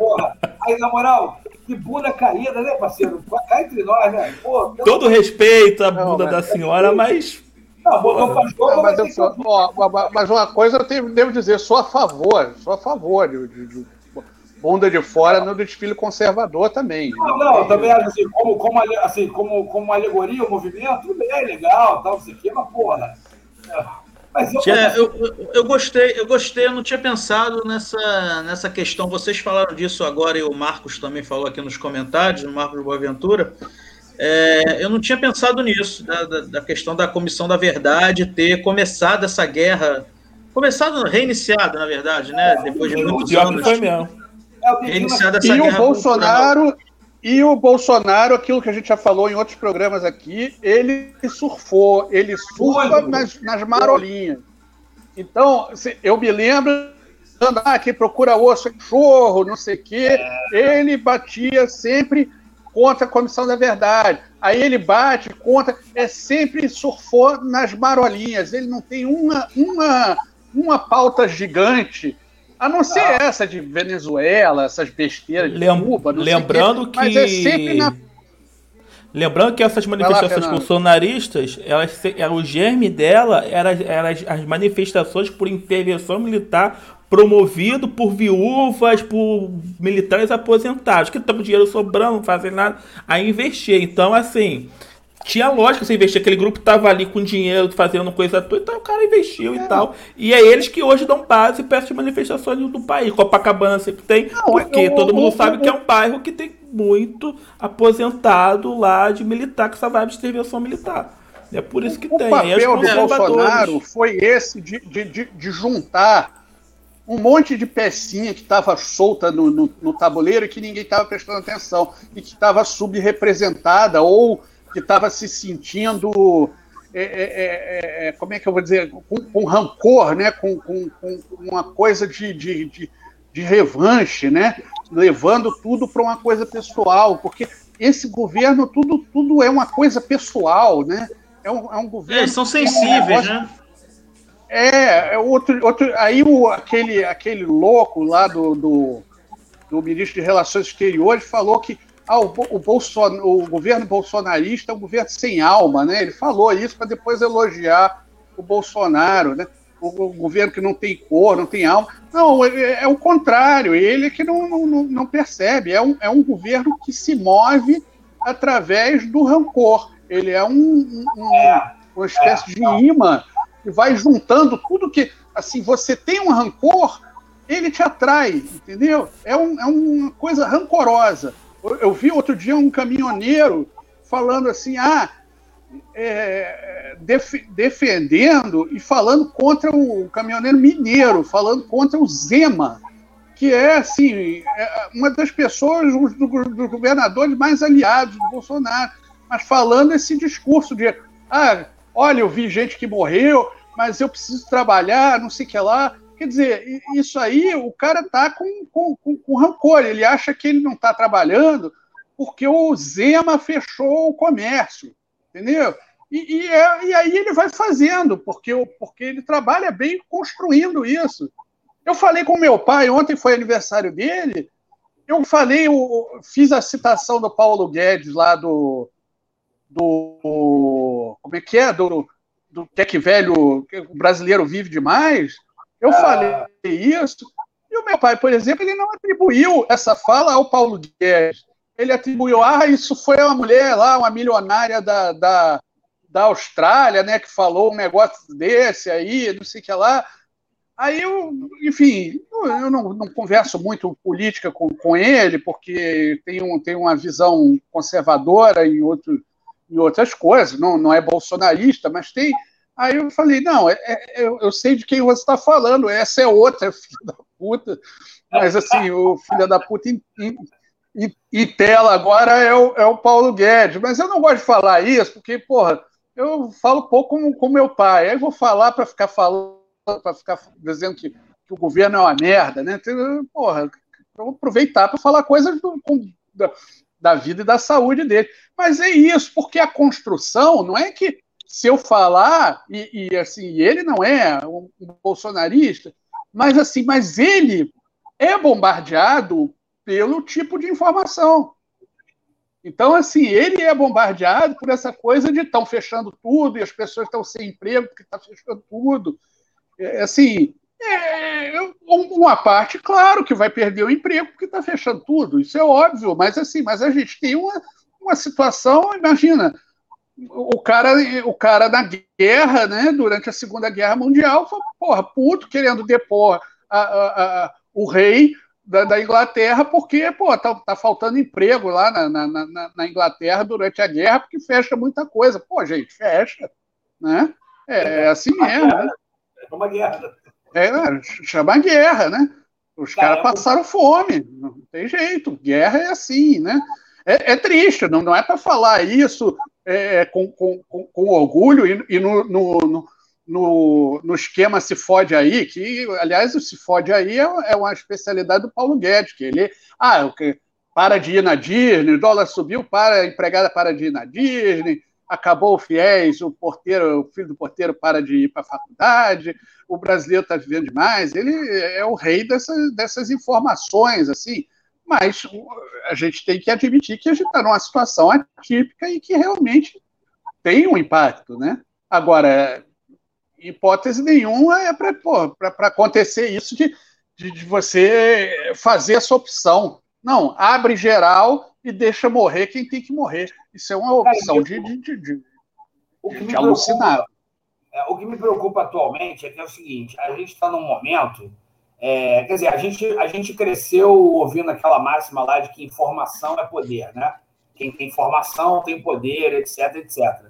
aí na moral, que bunda caída, né, parceiro? Cá entre nós, né? Pô, Todo respeito à bunda não, da senhora, mas. Não, não, mas, eu sou, ó, mas uma coisa eu tenho, devo dizer, sou a favor, sou a favor de, de, de bunda de fora no desfile conservador também. Não, não, também assim, como, como, assim, como, como alegoria, o movimento, tudo bem, legal, tal, não sei o quê, mas porra. É. Mas eu, é, eu, eu, gostei, eu gostei, eu não tinha pensado nessa, nessa questão. Vocês falaram disso agora e o Marcos também falou aqui nos comentários, o Marcos Boaventura. É, eu não tinha pensado nisso, da, da, da, questão da Comissão da Verdade ter começado essa guerra, começado, reiniciado, na verdade, né? Depois de muitos anos. Foi mesmo. Reiniciado essa e guerra. o Bolsonaro, cultural. E o Bolsonaro, aquilo que a gente já falou em outros programas aqui, ele surfou, ele surfa nas, nas marolinhas. Então, eu me lembro, ah, quem procura osso é chorro, não sei o quê, ele batia sempre contra a Comissão da Verdade. Aí ele bate contra, é sempre surfou nas marolinhas. Ele não tem uma, uma, uma pauta gigante a não ser ah. essa de Venezuela, essas besteiras de Lem Cuba, lembrando que, que... Mas é sempre na Lembrando que essas manifestações lá, bolsonaristas, elas, o germe dela era, era as manifestações por intervenção militar promovido por viúvas, por militares aposentados, que estão com dinheiro sobrando, não fazem nada, a investir. Então, assim, tinha lógica você investir. Aquele grupo estava ali com dinheiro, fazendo coisa toda, então o cara investiu é. e tal. E é eles que hoje dão base para essas manifestações do país. Copacabana sempre tem, não, porque eu, todo mundo eu, sabe eu, que é um bairro que tem muito aposentado lá de militar, que só vai de intervenção militar. É por isso que o tem. O papel do Bolsonaro foi esse de, de, de, de juntar um monte de pecinha que estava solta no, no, no, tabuleiro e que ninguém estava prestando atenção e que estava subrepresentada ou que estava se sentindo é, é, é, é, como é que eu vou dizer com, com rancor, né, com, com, com uma coisa de, de, de, de, revanche, né, levando tudo para uma coisa pessoal, porque esse governo tudo tudo é uma coisa pessoal, né? É um, é um governo. Eles são sensíveis, né? É, é, outro, outro, aí o, aquele, aquele louco lá do, do, do ministro de Relações Exteriores falou que ah, o, o, Bolson, o governo bolsonarista é um governo sem alma, né? Ele falou isso para depois elogiar o Bolsonaro, né? O, o, governo que não tem cor, não tem alma. Não, é, é o contrário, ele é que não, não, não percebe. É um, é um governo que se move através do rancor. Ele é um, um, uma espécie de imã e vai juntando tudo que. Assim, você tem um rancor, ele te atrai, entendeu? É, um, é uma coisa rancorosa. Eu, vi outro dia um caminhoneiro falando assim: ah, é, def, defendendo e falando contra o caminhoneiro mineiro, falando contra o Zema, que é assim, é uma das pessoas, dos do governadores mais aliados do Bolsonaro, mas falando esse discurso de ah, olha, eu vi gente que morreu, mas eu preciso trabalhar, não sei o que lá. Quer dizer, isso aí o cara tá com, com, com, com rancor, ele acha que ele não está trabalhando porque o Zema fechou o comércio, entendeu? E, e, é, e, aí ele vai fazendo, porque, porque ele trabalha bem construindo isso. Eu falei com meu pai, ontem foi aniversário dele, eu falei, eu fiz a citação do Paulo Guedes lá do, do como é que é? Do, do que que velho, o brasileiro vive demais. Eu ah. falei isso. E o meu pai, por exemplo, ele não atribuiu essa fala ao Paulo Guedes. Ele atribuiu, ah, isso foi uma mulher lá, uma milionária da, da, da Austrália, né, que falou um negócio desse aí, não sei o que lá. Aí eu, enfim, eu não, não converso muito política com, com ele, porque tem, um, tem uma visão conservadora em outro, em outras coisas, não, não é bolsonarista, mas tem. Aí eu falei, não, é, é, eu, eu, sei de quem você está falando, essa é outra, *laughs* filha da puta. Mas assim, o filho da puta em, tela agora é o, é o Paulo Guedes. Mas eu não gosto de falar isso, porque, porra, eu falo pouco com, com meu pai. Aí vou falar para ficar falando, para ficar dizendo que, que, o governo é uma merda, né? Então, porra, eu vou aproveitar para falar coisas do, com, da, da vida e da saúde dele. Mas é isso, porque a construção não é que se eu falar, e, e assim, ele não é um, bolsonarista, mas assim, mas ele é bombardeado pelo tipo de informação. Então, assim, ele é bombardeado por essa coisa de estão fechando tudo e as pessoas estão sem emprego porque está fechando tudo. É, assim, é, uma parte, claro, que vai perder o emprego porque está fechando tudo, isso é óbvio, mas assim, mas a gente tem uma, uma situação, imagina, o cara, o cara na guerra, né, durante a Segunda Guerra Mundial, foi, porra, puto, querendo depor a, a, a, o rei da, da, Inglaterra, porque, pô, tá, tá faltando emprego lá na, na, na, na, Inglaterra durante a guerra, porque fecha muita coisa. Pô, gente, fecha, né? É, é assim mesmo, né? É uma guerra. É, chama guerra, né? Os caras é passaram fome, não tem jeito, guerra é assim, né? É, é triste, não, não é para falar isso é, com, com, com, com, orgulho e, e no, no, no, no, esquema Se Fode Aí, que, aliás, o Se Fode Aí é, é uma especialidade do Paulo Guedes, que ele, ah, para de ir na Disney, o dólar subiu, para, a empregada para de ir na Disney, acabou o fiéis, o porteiro, o filho do porteiro para de ir para a faculdade, o brasileiro está vivendo demais. Ele é o rei dessas, dessas informações, assim. Mas a gente tem que admitir que a gente está numa situação atípica e que realmente tem um impacto, né? Agora, hipótese nenhuma é para acontecer isso de, de, de você fazer essa opção. Não, abre geral e deixa morrer quem tem que morrer. Isso é uma opção de, de, de, de, alucinar. É, o que me preocupa atualmente é que é o seguinte: a gente está num momento. É, quer dizer, a gente, a gente cresceu ouvindo aquela máxima lá de que informação é poder, né? Quem tem informação tem poder, etc, etc.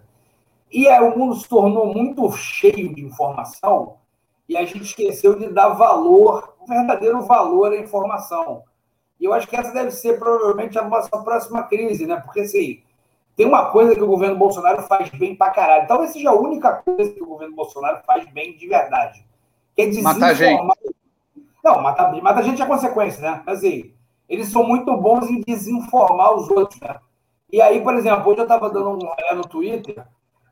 E é, o mundo se tornou muito cheio de informação e a gente esqueceu de dar valor, o verdadeiro valor à informação. E eu acho que essa deve ser provavelmente a nossa próxima crise, né? Porque assim, tem uma coisa que o governo Bolsonaro faz bem pra caralho. Talvez seja a única coisa que o governo Bolsonaro faz bem de verdade. Que é gente. Não, mata, mata gente é consequência, né? Mas assim, eles são muito bons em desinformar os outros, né? E aí, por exemplo, hoje eu estava dando um olhada no Twitter,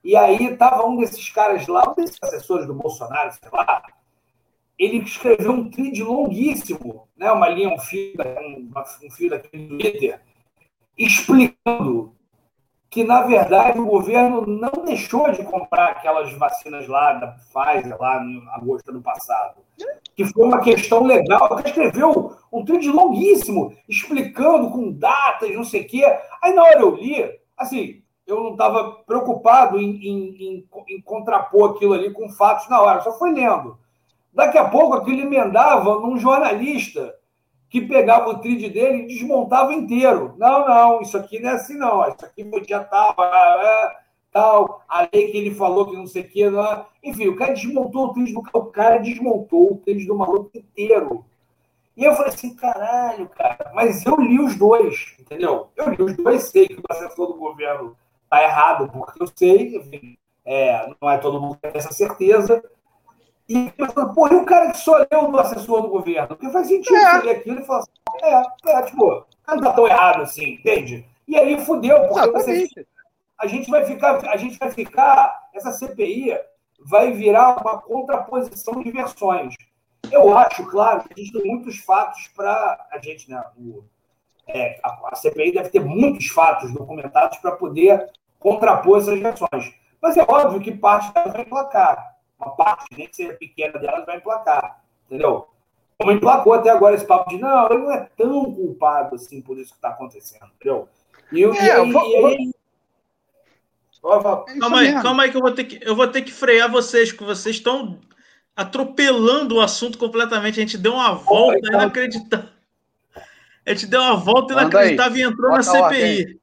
e aí tava um desses caras lá, um desses assessores do Bolsonaro, sei lá, ele escreveu um tweet longuíssimo, né? uma linha, um fio, um, um fio daquele Twitter, explicando que, na verdade, o governo não deixou de comprar aquelas vacinas lá da Pfizer, lá em agosto do passado. Que foi uma questão legal. Ele escreveu um tweet longuíssimo, explicando com datas, não sei o quê. Aí, na hora eu li, assim, eu não estava preocupado em, em, em, em, contrapor aquilo ali com fatos na hora, só foi lendo. Daqui a pouco aquilo emendava num jornalista que pegava o trid dele e desmontava inteiro. Não, não, isso aqui não é assim, não. Isso aqui podia tal, é, tal, a lei que ele falou que não sei o que. Não é. Enfim, o cara desmontou o trid do o cara desmontou o trid do maluco inteiro. E eu falei assim, caralho, cara, mas eu li os dois, entendeu? Eu li os dois, sei que o assessor do governo tá errado, porque eu sei, enfim, é, não é todo mundo que tem essa certeza, e pensando, porra, e o cara que só leu no assessor do governo? Porque faz sentido é. você ler aquilo e falar assim, é, é, tipo, não tá tão errado assim, entende? E aí fudeu, porque você, a gente vai ficar, a gente vai ficar, essa CPI vai virar uma contraposição de versões. Eu acho, claro, que a gente tem muitos fatos para a gente, né? O, é, a, a, CPI deve ter muitos fatos documentados para poder contrapor essas versões. Mas é óbvio que parte vai emplacar uma parte, nem que seja pequena delas, vai emplacar. Entendeu? Como emplacou até agora esse papo de não, ele não é tão culpado assim por isso que está acontecendo, entendeu? E, é, e aí, vou, e aí... Calma aí, calma aí que eu vou ter que eu vou ter que frear vocês, porque vocês estão atropelando o assunto completamente. A gente deu uma volta oh, inacreditável. A gente deu uma volta inacreditável e entrou Bota na CPI.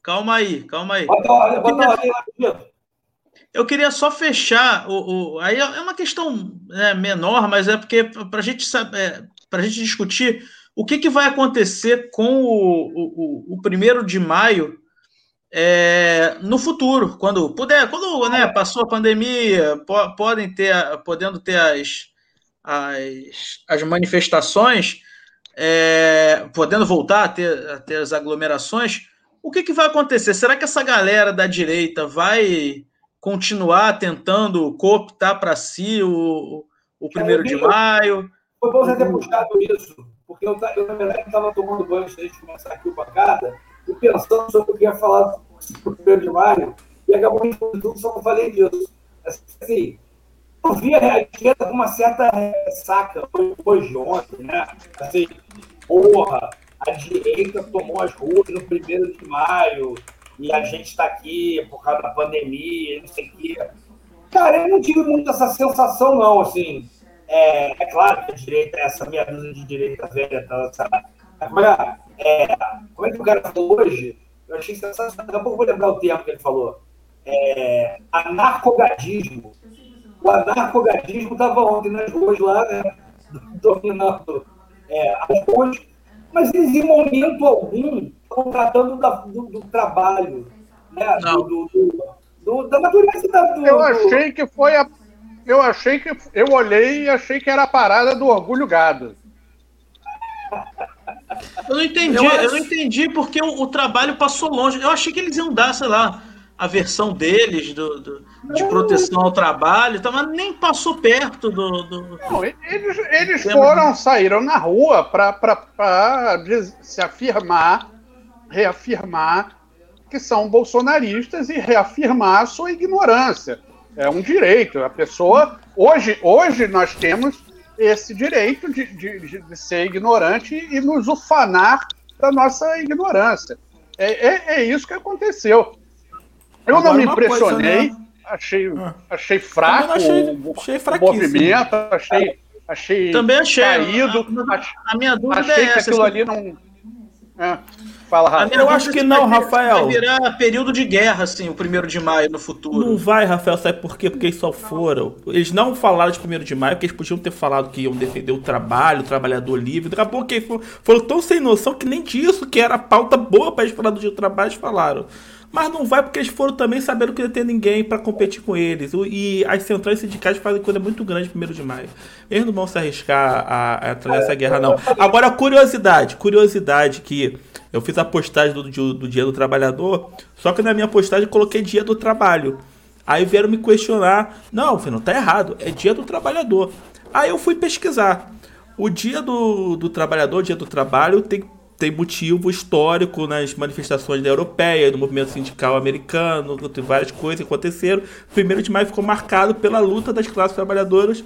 Calma aí, calma aí. Bota, bota, bota, bota, eu queria só fechar o, o aí é uma questão né, menor, mas é porque para a gente é, para a gente discutir o que, que vai acontecer com o, o, o primeiro de maio é, no futuro, quando puder, quando né, passou a pandemia, po, podem ter, podendo ter as, as, as manifestações, é, podendo voltar a ter, a ter as aglomerações, o que, que vai acontecer? Será que essa galera da direita vai continuar tentando cooptar para si o, o primeiro de maio. Foi bom você ter puxado isso, porque eu, eu na verdade, estava tomando banho antes de começar aqui o bancada e pensando sobre o que ia falar o primeiro de maio, e acabou me tudo, só que falei disso. Assim, eu vi a esquerda com uma certa saca depois de ontem, né? Assim, porra, a direita tomou as ruas no primeiro de maio, e a gente está aqui por causa da pandemia, não sei o quê. Cara, eu não tive muito essa sensação, não, assim. É, é claro que a direita, essa meia dúzia de direita velha, tá, sabe? Agora, é, como é que o cara falou hoje? Eu achei sensacional. Daqui a pouco vou lembrar o termo que ele falou. É, anarcogadismo. O anarcogadismo estava ontem nas ruas lá, né? Dominando é, as ruas, mas eles, em momento algum, estão tratando da, do, do, trabalho, né? Do, do, do, da natureza da, do, Eu achei que foi a. Eu achei que. Eu olhei e achei que era a parada do orgulho gado. Eu não entendi, eu, eu não entendi porque o, o, trabalho passou longe. Eu achei que eles iam dar, sei lá, a versão deles do, do de proteção ao trabalho, tá, mas nem passou perto do. do... Não, eles, eles foram, saíram na rua para se afirmar reafirmar que são bolsonaristas e reafirmar a sua ignorância. É um direito. A pessoa. Hoje, hoje nós temos esse direito de, de, de ser ignorante e nos ufanar da nossa ignorância. É, é, é isso que aconteceu. Eu Agora, não me impressionei, coisa, né? achei, ah. achei fraco achei, o, achei o movimento, achei, achei Também achei. caído. A, a minha dúvida achei é que aquilo ali não. É. Fala, Rafael. Eu acho que não, vai, Rafael. Vai virar período de guerra, assim, o primeiro de maio no futuro. Não vai, Rafael, sabe por quê? Porque eles só foram. Eles não falaram de primeiro de maio, porque eles podiam ter falado que iam defender o trabalho, o trabalhador livre. Daqui a pouco eles foram, foram tão sem noção que nem disso, que era pauta boa para eles falar do dia do trabalho, eles falaram. Mas não vai porque eles foram também sabendo que não ter ninguém para competir com eles. E as centrais sindicais fazem coisa muito grande primeiro de maio. Eles não vão se arriscar a, a entrar nessa guerra, não. Agora, curiosidade, curiosidade que eu fiz a postagem do, do, do Dia do Trabalhador, só que na minha postagem coloquei Dia do Trabalho. Aí vieram me questionar. Não, não tá errado, é Dia do Trabalhador. Aí eu fui pesquisar. O Dia do, do Trabalhador, Dia do Trabalho, tem tem motivo histórico nas manifestações da europeia, no movimento sindical americano, várias coisas que aconteceram. Primeiro de maio ficou marcado pela luta das classes trabalhadoras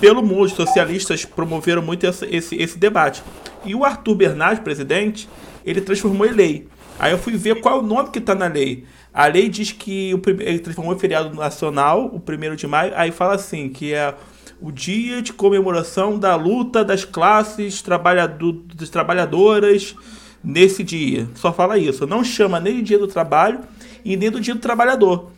pelo mundo. Os socialistas promoveram muito esse, esse, esse debate. E o Arthur Bernardes, presidente, ele transformou em lei. Aí eu fui ver qual é o nome que está na lei. A lei diz que o, ele transformou em feriado nacional, o primeiro de maio, aí fala assim, que é o dia de comemoração da luta das classes trabalhado, das trabalhadoras nesse dia. Só fala isso. Não chama nem de dia do trabalho e nem do dia do trabalhador.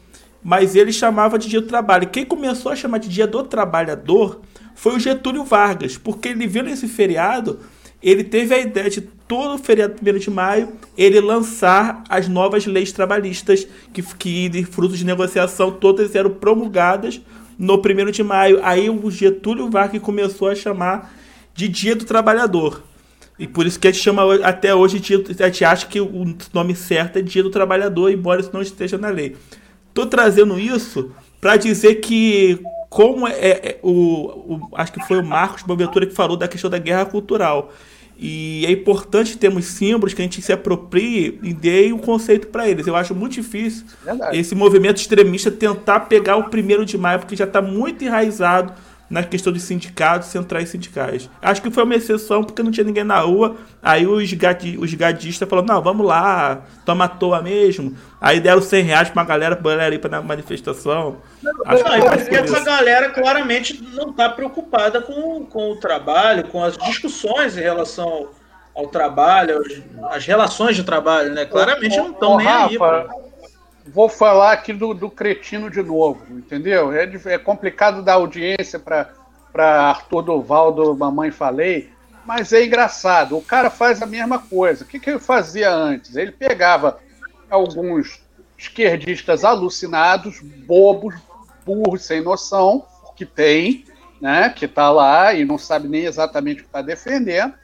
Mas ele chamava de dia do trabalho. Quem começou a chamar de dia do trabalhador foi o Getúlio Vargas, porque ele viu nesse feriado, ele teve a ideia de todo o feriado 1 de maio ele lançar as novas leis trabalhistas que, que frutos de negociação todas eram promulgadas no 1 de maio. Aí o Getúlio Vargas começou a chamar de Dia do Trabalhador. E por isso que a gente chama até hoje, a gente acha que o nome certo é Dia do Trabalhador, embora isso não esteja na lei. Tô trazendo isso para dizer que como é, é o, o, acho que foi o Marcos Boaventura que falou da questão da guerra cultural. E é importante termos símbolos que a gente se aproprie e dê um conceito para eles. Eu acho muito difícil Verdade. esse movimento extremista tentar pegar o primeiro de maio, porque já está muito enraizado na questão de sindicatos, centrais sindicais. Acho que foi uma exceção porque não tinha ninguém na rua. Aí os, gadi, os gadistas falaram: não, vamos lá, toma à toa mesmo. Aí deram 100 reais pra uma galera, pra galera ir pra manifestação. Acho não, que porque essa galera claramente não está preocupada com, com o trabalho, com as discussões em relação ao trabalho, as relações de trabalho, né? Claramente não estão nem Rafa, aí. Pô vou falar aqui do, do cretino de novo, entendeu? É, é complicado dar audiência para Arthur Duval do Mamãe Falei, mas é engraçado. O cara faz a mesma coisa. O que, que ele fazia antes? Ele pegava alguns esquerdistas alucinados, bobos, burros, sem noção, que tem, né, que está lá e não sabe nem exatamente o que está defendendo,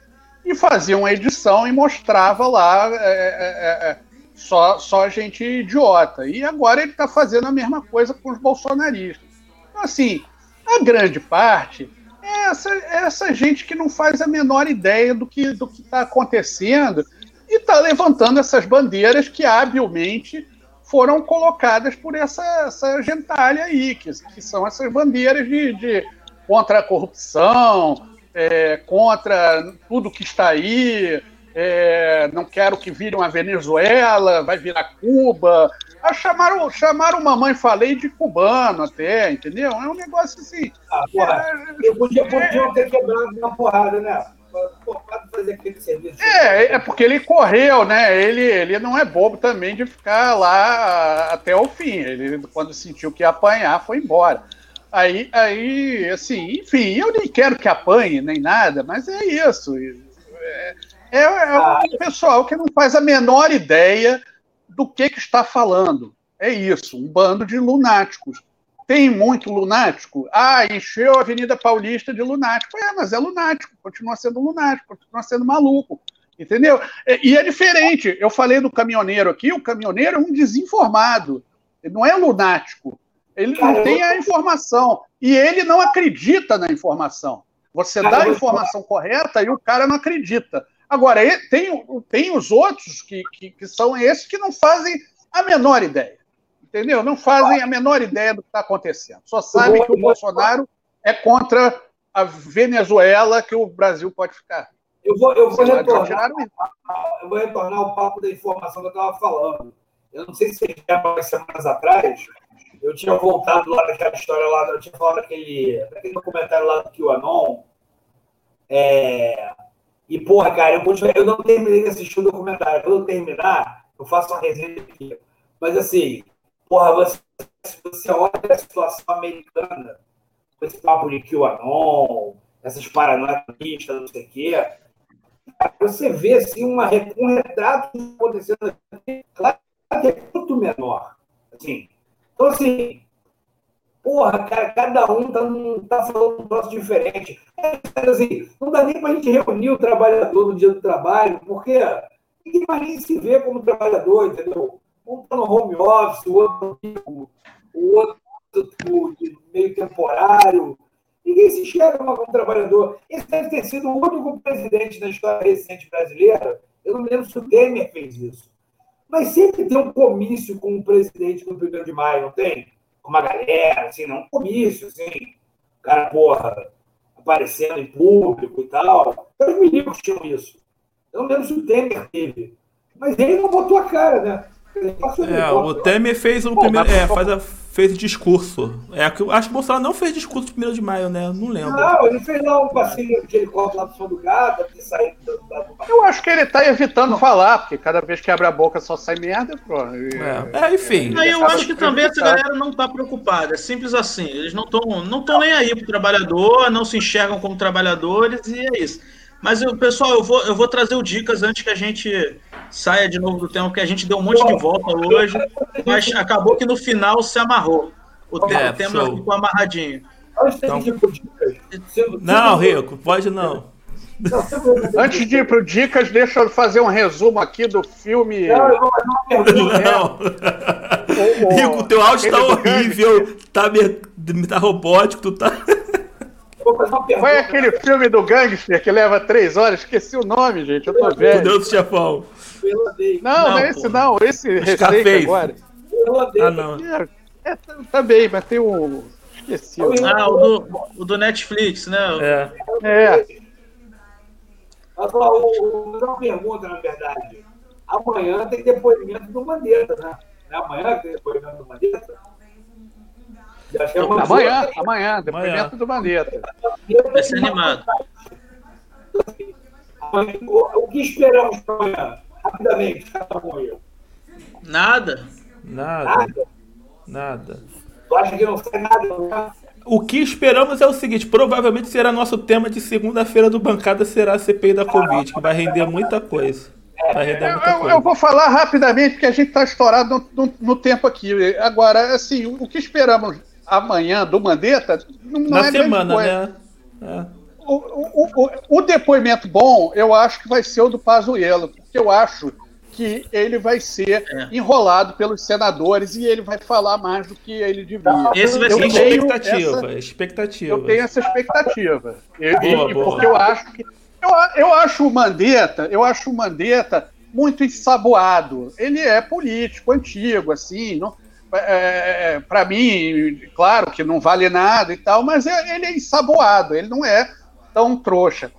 e fazia uma edição e mostrava lá é, é, é, é só, só gente idiota. E agora ele está fazendo a mesma coisa com os bolsonaristas. Então, assim, a grande parte é essa, é essa gente que não faz a menor ideia do que do está acontecendo e está levantando essas bandeiras que habilmente foram colocadas por essa, essa gentalha aí, que, que são essas bandeiras de, de contra a corrupção, é, contra tudo que está aí, é, não quero que vire uma Venezuela, vai virar Cuba. Ah, chamaram, chamaram Mamãe Falei de cubano até, entendeu? É um negócio assim. Ah, porra, é, eu podia, podia ter quebrado uma porrada, né? É, é porque ele correu, né? Ele, ele não é bobo também de ficar lá até o fim. Ele, quando sentiu que ia apanhar, foi embora. Aí, aí, assim, enfim, eu nem quero que apanhe nem nada, mas é isso. É, é, é ah, um pessoal que não faz a menor ideia do que, que está falando. É isso, um bando de lunáticos. Tem muito lunático? Ah, encheu a Avenida Paulista de lunático. É, mas é lunático, continua sendo lunático, continua sendo maluco. Entendeu? E é diferente. Eu falei do caminhoneiro aqui, o caminhoneiro é um desinformado. Ele não é lunático. Ele não tem a informação. E ele não acredita na informação. Você dá a informação correta e o cara não acredita. Agora, tem, tem os outros que, que, que são esses que não fazem a menor ideia. Entendeu? Não fazem a menor ideia do que está acontecendo. Só sabem que o Bolsonaro é contra a Venezuela que o Brasil pode ficar. Eu vou, eu vou, retornar, eu vou retornar ao papo da informação que eu estava falando. Eu não sei se vocês lembram, semanas atrás, eu tinha voltado lá daquela história lá, eu tinha falado daquele, daquele documentário lá do QAnon. É, e, porra, cara, eu, continuei, eu não terminei de assistir o documentário. Quando eu terminar, eu faço uma resenha aqui. Mas, assim, porra, você, você olha a situação americana, com esse papo de QAnon, essas paranoias, não sei o quê, você vê, assim, uma, um retrato acontecendo aqui, claro que é muito menor. Assim, então, assim, porra, cara, cada um tá, tá falando um troço diferente. É, assim, não dá nem para a gente reunir o trabalhador no dia do trabalho, porque ninguém mais nem se vê como trabalhador, entendeu? Um está no home office, o outro, o outro de meio temporário. Ninguém se enxerga como trabalhador. Esse deve ter sido o único presidente na história recente brasileira. Eu não lembro se o Temer fez isso. Mas sempre tem um comício com o presidente no 1 de maio, não tem? Com uma galera, assim, não comício, assim. Cara, porra, aparecendo em público e tal. Os ministros tinham isso. Eu não lembro se o Temer teve. Mas ele não botou a cara, né? É, o Temer fez o primeiro. É, faz a, fez discurso. É, acho que o Bolsonaro não fez discurso de 1 de maio, né? Não lembro. Não, ele fez lá um passeio que ele corta lá do som do gado, saído do, Eu acho que ele tá evitando falar, porque cada vez que abre a boca só sai merda, pô. É, é enfim. Aí eu acho que também essa galera não tá preocupada. É simples assim. Eles não estão não tão nem aí pro trabalhador, não se enxergam como trabalhadores e é isso. Mas, eu, pessoal, eu vou, eu vou trazer o dicas antes que a gente saia de novo do tema, porque a gente deu um monte de volta hoje, mas acabou que no final se amarrou. O, tema, é, tema ficou amarradinho. Então... Não, Rico, pode não. Antes de ir pro Dicas, deixa eu fazer um resumo aqui do filme. Não, não. Rico, teu áudio tá horrível, tá, tá robótico, tu tá. Foi aquele filme do gangster que leva três horas? Esqueci o nome, gente. Eu tô velho. O Deus do Chefão. Não, não, é esse não. Esse recente agora. Ah, não. É, é, também, mas tem um. Esqueci. Ah, o do, o do Netflix, né? É. É. Mas, ó, uma pergunta, na verdade. Amanhã tem depoimento do Mandetta, né? Amanhã tem depoimento do Mandetta? É amanhã, amanhã, depoimento amanhã. do Mandetta. Vai ser animado. O que esperamos para amanhã? Rapidamente, aí. Nada. Nada. Nada. Tu acha que não sai nada? O que esperamos é o seguinte: provavelmente será nosso tema de segunda-feira do bancada será a CPI da Covid, que vai render muita coisa. Vai render muita coisa. Eu, eu vou falar rapidamente, porque a gente está estourado no, no, no, tempo aqui. Agora, assim, o que esperamos amanhã do Mandetta não Na é semana, né? É. O, o, o, o, depoimento bom, eu acho que vai ser o do Pazuello, porque eu acho que ele vai ser é. enrolado pelos senadores e ele vai falar mais do que ele devia. Esse vai ser expectativa, essa, expectativa. Eu tenho essa expectativa. Eu, boa, boa. Porque eu acho que eu, eu acho o Mandetta, eu acho o Mandetta muito ensaboado. Ele é político antigo, assim, não, é, é, é para mim, claro que não vale nada e tal, mas é, ele é ensaboado, ele não é tão trouxa.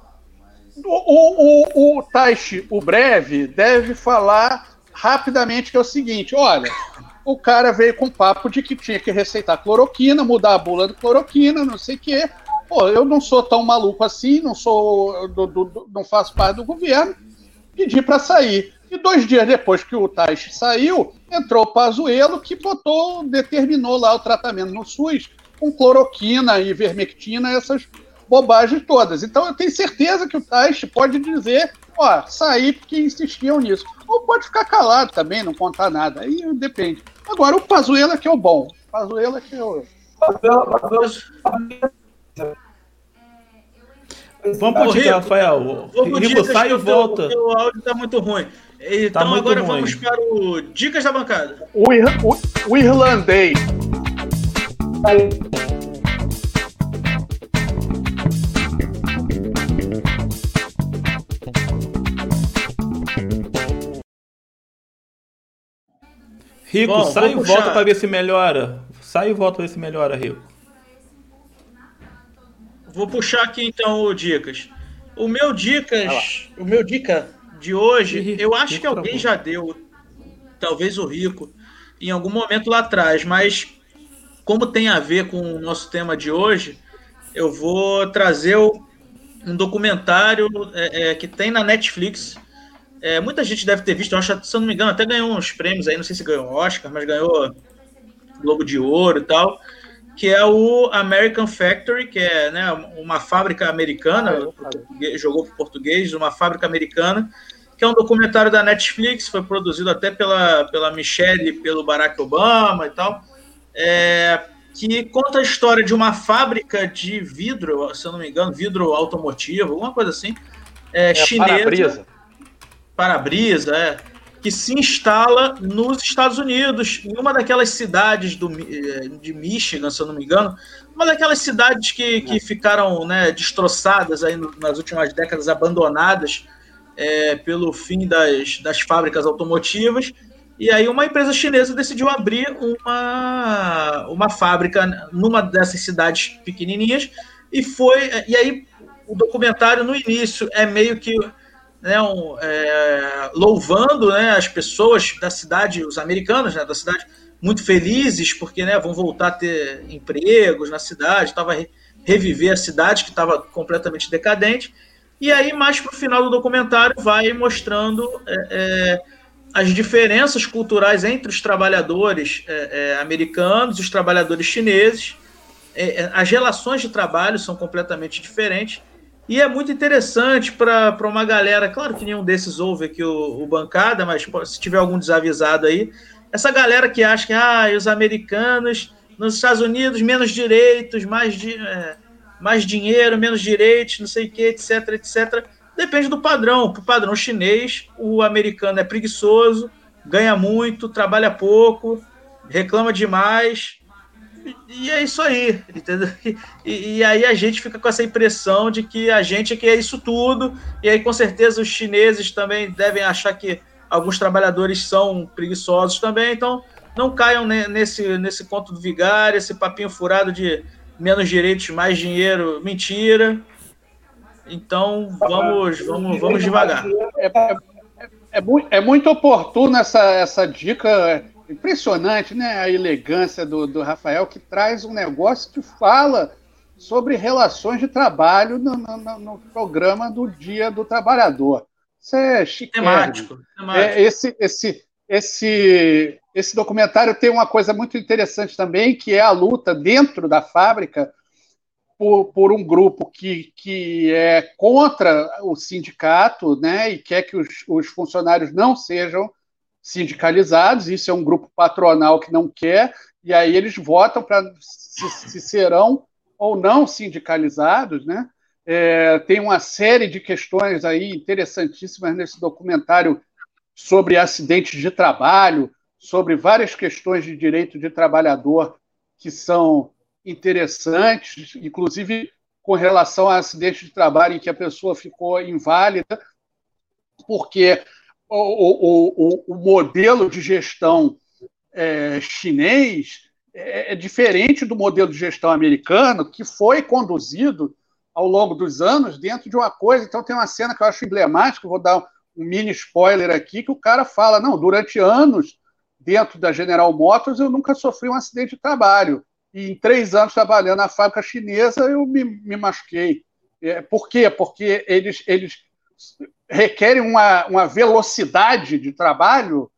O, o, o Taishi, o breve, deve falar rapidamente que é o seguinte: olha, o cara veio com papo de que tinha que receitar cloroquina, mudar a bula de cloroquina, não sei o quê. Pô, eu não sou tão maluco assim, não sou, do, do, não faço parte do governo, pedi para sair. E dois dias depois que o Taish saiu, entrou o Pazuello, que botou, determinou lá o tratamento no SUS com cloroquina, e ivermectina, essas bobagens todas. Então eu tenho certeza que o Taish pode dizer, ó, sair porque insistiam nisso. Ou pode ficar calado também, não contar nada. Aí depende. Agora, o Pazuello é que é o bom. O Pazuello é que é o... Vamos pro Rico, Rafael. Rico sai e volta. O áudio tá muito ruim. Então tá agora ruim. vamos para o Dicas da Bancada. O, ir, o, o irlandês. Rico, Bom, sai e volta para ver se melhora. Sai e volta para ver se melhora, Rico. vou puxar aqui então o dicas. O meu dicas, o meu dica de hoje, eu acho que alguém já deu, talvez o Rico, em algum momento lá atrás, mas como tem a ver com o nosso tema de hoje, eu vou trazer um documentário é, é, que tem na Netflix. É, muita gente deve ter visto, eu acho, se eu não me engano, até ganhou uns prêmios aí, não sei se ganhou Oscar, mas ganhou Globo de Ouro e tal, que é o American Factory, que é né, uma fábrica americana, ah, jogou para português, uma fábrica americana, que é um documentário da Netflix, foi produzido até pela, pela Michelle pelo Barack Obama e tal, é, que conta a história de uma fábrica de vidro, se eu não me engano, vidro automotivo, alguma coisa assim, é, é chinesa. Para-brisa. Para-brisa, é que se instala nos Estados Unidos, em uma daquelas cidades do, eh, de Michigan, se eu não me engano, uma daquelas cidades que, que ficaram né, destroçadas aí nas últimas décadas, abandonadas é, pelo fim das, das fábricas automotivas. E aí uma empresa chinesa decidiu abrir uma, uma fábrica numa dessas cidades pequenininhas e foi e aí o documentário no início é meio que né, um, é, louvando né, as pessoas da cidade, os americanos né, da cidade, muito felizes, porque né, vão voltar a ter empregos na cidade, estava re, reviver a cidade que estava completamente decadente. E aí, mais para o final do documentário, vai mostrando é, é, as diferenças culturais entre os trabalhadores é, é, americanos e os trabalhadores chineses. É, as relações de trabalho são completamente diferentes e é muito interessante para uma galera, claro que nenhum desses ouve aqui o, o, bancada, mas se tiver algum desavisado aí, essa galera que acha que ah, os americanos nos Estados Unidos menos direitos, mais, de, é, mais dinheiro, menos direitos, não sei o que, etc, etc. Depende do padrão. Para o padrão chinês, o americano é preguiçoso, ganha muito, trabalha pouco, reclama demais, e é isso aí, entendeu? *laughs* E, e, aí a gente fica com essa impressão de que a gente é que é isso tudo, e aí com certeza os chineses também devem achar que alguns trabalhadores são preguiçosos também, então não caiam nesse, nesse conto do vigário, esse papinho furado de menos direitos, mais dinheiro, mentira. Então vamos, vamos, vamos devagar. É, é, é, muito, é muito oportuna essa, essa dica Impressionante, né? A elegância do, do Rafael, que traz um negócio que fala sobre relações de trabalho no, no, no programa do Dia do Trabalhador. Isso é chique. Temático. temático. É, esse, esse, esse, esse documentário tem uma coisa muito interessante também, que é a luta dentro da fábrica por, por, um grupo que, que é contra o sindicato né, e quer que os, os funcionários não sejam sindicalizados, isso é um grupo patronal que não quer, e aí eles votam para se, se, serão ou não sindicalizados, né? É, tem uma série de questões aí interessantíssimas nesse documentário sobre acidentes de trabalho, sobre várias questões de direito de trabalhador que são interessantes, inclusive com relação a acidentes de trabalho em que a pessoa ficou inválida, porque o, o, o, modelo de gestão é, chinês é, é, diferente do modelo de gestão americano, que foi conduzido ao longo dos anos dentro de uma coisa. Então, tem uma cena que eu acho emblemática, vou dar um mini spoiler aqui, que o cara fala: não, durante anos, dentro da General Motors, eu nunca sofri um acidente de trabalho. E em três anos trabalhando na fábrica chinesa, eu me, me machuquei. É, por quê? Porque eles, eles requerem uma, uma velocidade de trabalho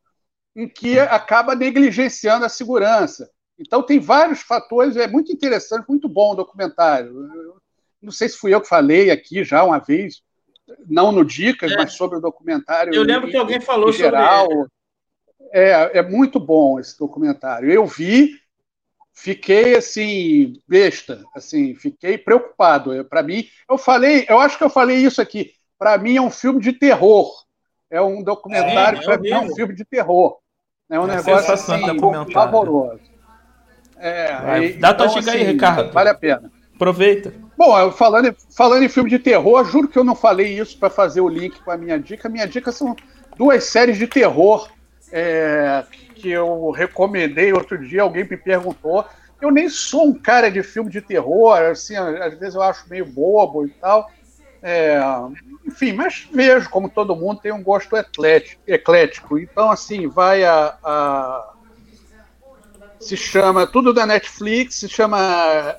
em que acaba negligenciando a segurança. Então, tem vários fatores, é muito interessante, muito bom o documentário. Não sei se fui eu que falei aqui já uma vez, não no Dicas, é. mas sobre o documentário. Eu lembro em, que alguém falou geral. sobre. É, é muito bom esse documentário. Eu vi, fiquei assim, besta, assim, fiquei preocupado. Para mim, eu falei, eu acho que eu falei isso aqui para mim é um filme de terror. É um documentário, é, para mim é um filme de terror. É um é negócio assim, favoroso. É, Dá tua então, dica assim, aí, Ricardo. Vale a pena. Aproveita. Bom, falando, falando em filme de terror, juro que eu não falei isso para fazer o link com a minha dica. Minha dica são duas séries de terror é, que eu recomendei outro dia. Alguém me perguntou. eu nem sou um cara de filme de terror, assim, às vezes eu acho meio bobo e tal. É, enfim, mas vejo, como todo mundo, tem um gosto eclético. Então, assim, vai a, a se chama, tudo da Netflix, se chama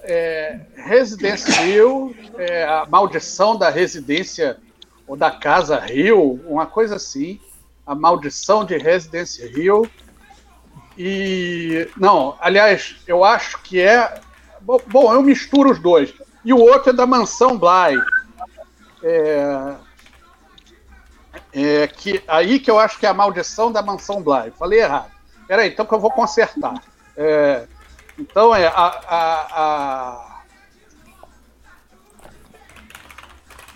é, Residence Hill, é, a maldição da residência ou da casa Hill, uma coisa assim, a maldição de Residence Hill. E, não, aliás, eu acho que é, bom, eu misturo os dois. E o outro é da Mansão Bly. É, é, que, aí que eu acho que é a maldição da Mansão Bly. Falei errado. Peraí, então que eu vou consertar. É, então é a, a, a...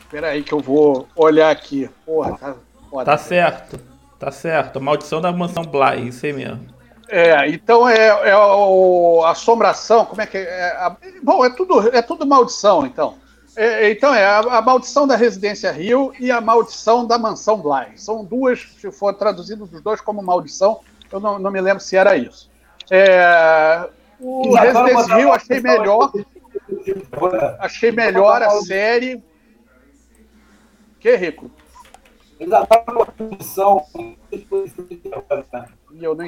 Peraí que eu vou olhar aqui. Porra, tá, foda, tá certo, tá certo. Maldição da mansão Bly, isso aí mesmo. É, então é, é o, a assombração, como é que é? é a, bom, é tudo, é tudo maldição, então. É, então é a, a, maldição da residência Rio e a maldição da mansão Bly. São duas, se for traduzido os dois como maldição, eu não, não me lembro se era isso. É, o Resident Evil achei melhor. Achei melhor a série. Que rico? Ainda tá uma condição. Eu não,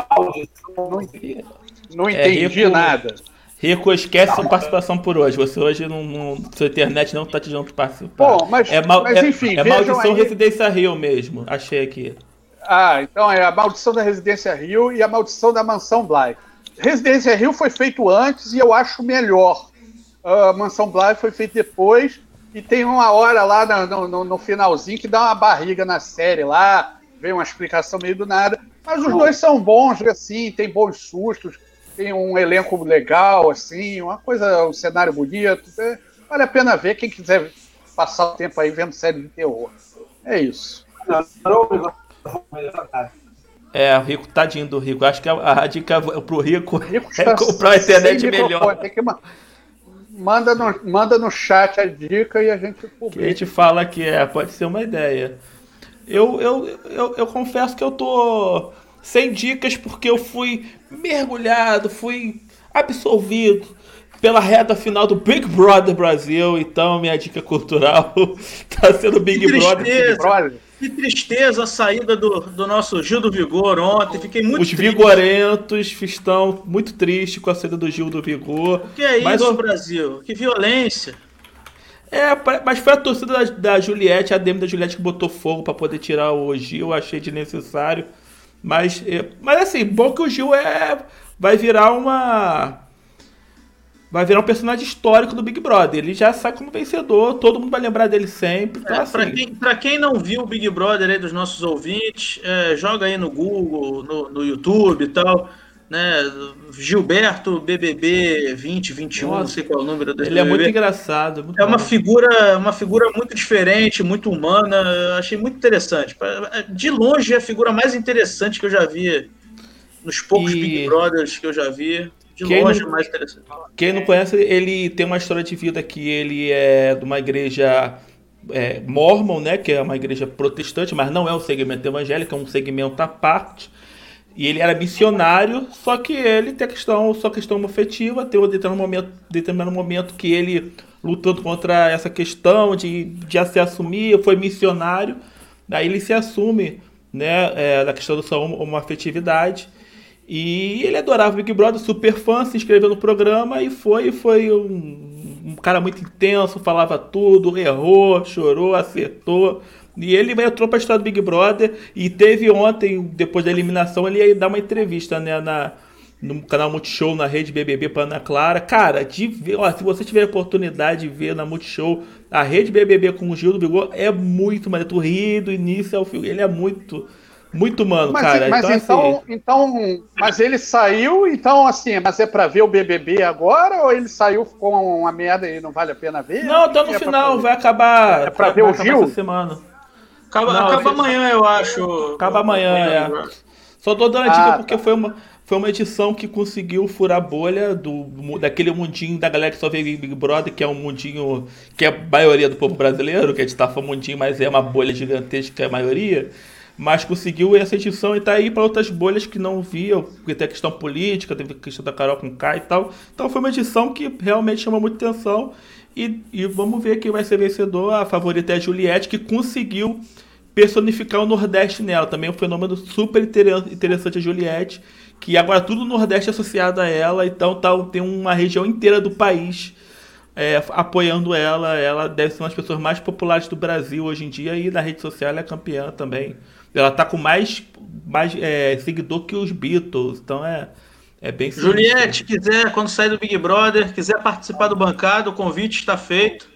não entendi, não é, entendi Rico, nada. Rico, esquece sua participação por hoje. Você hoje não, não sua internet não está te dando participar. Bom, mas, é mal, mas é, enfim, é, é maldição aí... Residência Rio mesmo. Achei aqui. Ah, então é a maldição da Residência Rio e a maldição da Mansão Bly. Residência Rio foi feito antes e eu acho melhor. Uh, Mansão Bly foi feito depois e tem uma hora lá no, no, no, finalzinho que dá uma barriga na série lá, vem uma explicação meio do nada. Mas os dois são bons, assim, tem bons sustos, tem um elenco legal, assim, uma coisa, um cenário bonito. É, vale a pena ver quem quiser passar o tempo aí vendo série de terror. É isso. É, o Rico, tadinho do Rico. Acho que a, a dica pro Rico, Rico é comprar a internet melhor. Tem que manda, no, manda no chat a dica e a gente publica. a gente fala que é, pode ser uma ideia. Eu, eu, eu, eu confesso que eu tô sem dicas porque eu fui mergulhado, fui absolvido pela reta final do Big Brother Brasil. Então, minha dica cultural *laughs* tá sendo Big Brother. Big Brother. Que tristeza a saída do, do nosso Gil do Vigor ontem. Fiquei muito Os triste. vigorentos estão muito tristes com a saída do Gil do Vigor. O que é mas isso, Brasil? Que violência. É, mas foi a torcida da, da Juliette, a DM da Juliette que botou fogo para poder tirar o Gil. Eu achei desnecessário. Mas, é, mas assim, bom que o Gil é, vai virar uma vai virar um personagem histórico do Big Brother. Ele já sai como vencedor, todo mundo vai lembrar dele sempre. Então, é, assim... Para quem, quem, não viu o Big Brother aí dos nossos ouvintes, é, joga aí no Google, no, no YouTube e tal. Né? Gilberto BBB 2021, Nossa, não sei qual é o número dele. Ele é muito engraçado. Muito é uma figura, uma figura muito diferente, muito humana. achei muito interessante. De longe é a figura mais interessante que eu já vi nos poucos e... Big Brothers que eu já vi. De quem longe, não, mais interessante. Quem não conhece, ele tem uma história de vida que ele é de uma igreja é, mormon, né, que é uma igreja protestante, mas não é um segmento evangélico, é um segmento à parte. E ele era missionário, só que ele tem a questão, só questão afetiva, tem um determinado momento, determinado momento que ele lutando contra essa questão de, de se assumir, foi missionário, daí ele se assume, né, é, da questão da sua homoafetividade. E ele adorava Big Brother, super fã, se inscreveu no programa e foi, foi um, um cara muito intenso, falava tudo, errou, chorou, acertou. E ele entrou para a história do Big Brother e teve ontem, depois da eliminação, ele ia dar uma entrevista né, na, no canal Multishow, na rede BBB para Ana Clara. Cara, de ver, ó, se você tiver a oportunidade de ver na Multishow a rede BBB com o Gil do Bigode, é muito maneiro. Tu ri do início ao fim. Ele é muito muito humano, mas, cara. Mas então, então, assim... então, mas ele saiu, então assim, mas é pra ver o BBB agora ou ele saiu com uma merda e não vale a pena ver? Não, tá no é final, vai acabar. É pra ver o Gil? Essa semana. Acaba, não, acaba amanhã, eu acho. Acaba amanhã, é. Só tô dando a dica ah, porque tá. foi uma, foi uma edição que conseguiu furar a bolha do, daquele mundinho da galera que só vê Big Brother, que é um mundinho que é a maioria do povo brasileiro, que a gente tá mundinho, mas é uma bolha gigantesca, que é a maioria mas conseguiu essa edição e tá aí para outras bolhas que não viam, porque tem a questão política, teve a questão da Carol com K e tal. Então foi uma edição que realmente chamou muita atenção e, e vamos ver quem vai ser vencedor. A favorita é a Juliette, que conseguiu personificar o Nordeste nela. Também é um fenômeno super interessante a Juliette, que agora tudo o Nordeste é associado a ela, então tá, tem uma região inteira do país é, apoiando ela. Ela deve ser uma das pessoas mais populares do Brasil hoje em dia e na rede social ela é campeã também. Ela tá com mais, mais é, seguidor que os Beatles, então é, é bem Juliette, quiser, quando sair do Big Brother, quiser participar do bancado, o convite está feito.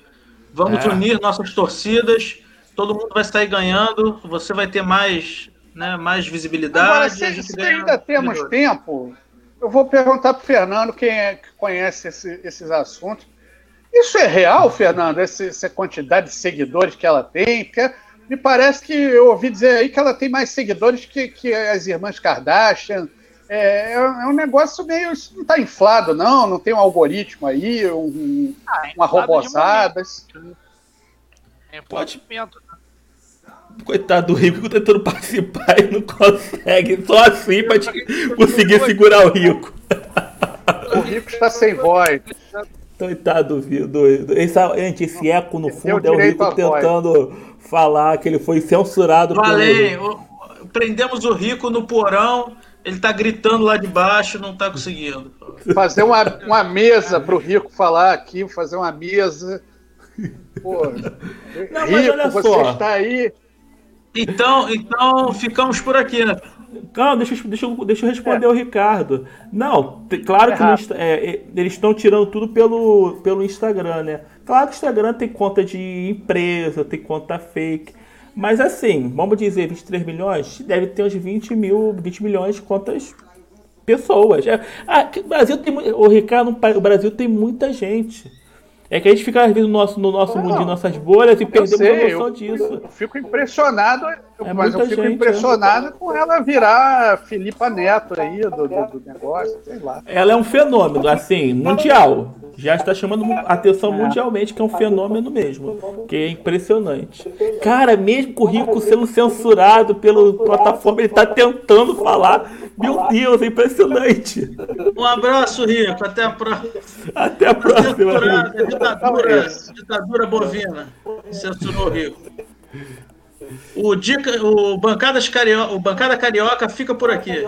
Vamos é. unir nossas torcidas. Todo mundo vai sair ganhando. Você vai ter mais, né, mais visibilidade. Agora, se, se ainda temos tempo, eu vou perguntar para o Fernando, quem é que conhece esse, esses assuntos. Isso é real, Fernando? Essa, essa, quantidade de seguidores que ela tem? Porque me parece que eu ouvi dizer aí que ela tem mais seguidores que, que as irmãs Kardashian. É, é, um negócio meio. Isso não está inflado, não? Não tem um algoritmo aí, um, ah, uma robozada. É investimento. Coitado do rico que tá tentando participar e não consegue. Só assim pra conseguir segurar o rico. O rico está sem voz. Coitado do, do, esse, gente, esse eco no fundo é o Rico tentando falar que ele foi censurado. Falei, pelo... prendemos o Rico no porão, ele tá gritando lá de baixo, não tá conseguindo. Fazer uma, uma mesa pro Rico falar aqui, fazer uma mesa. Pô, não, Rico, você só. está aí. Então, então ficamos por aqui, né? Calma, deixa, deixa, deixa eu responder é. o Ricardo. Não, claro é que é, é, eles estão tirando tudo pelo, pelo Instagram, né? Claro que o Instagram tem conta de empresa, tem conta fake. Mas assim, vamos dizer, 23 milhões, deve ter uns 20 mil, 20 milhões de contas pessoas. É, ah, o Brasil tem o Ricardo, o Brasil tem muita gente. É que a gente fica às vezes no nosso, no nosso mundo, em nossas bolhas e perdemos sei, a noção eu, disso. Eu fico impressionado, é mas eu fico gente, impressionado é. com ela virar Filipa Neto aí do, do, do, negócio, sei lá. Ela é um fenômeno, assim, mundial. Já está chamando atenção é. mundialmente, que é um fenômeno mesmo. Que é impressionante. Cara, mesmo com o Rico sendo censurado pela plataforma, ele está tentando falar. Meu Deus, é impressionante. Um abraço, Rico. Até a próxima. Até a próxima. Ditadura, ditadura bovina. Censurou o Rico. O, dica, o, Bancadas Carioca, o Bancada Carioca fica por aqui.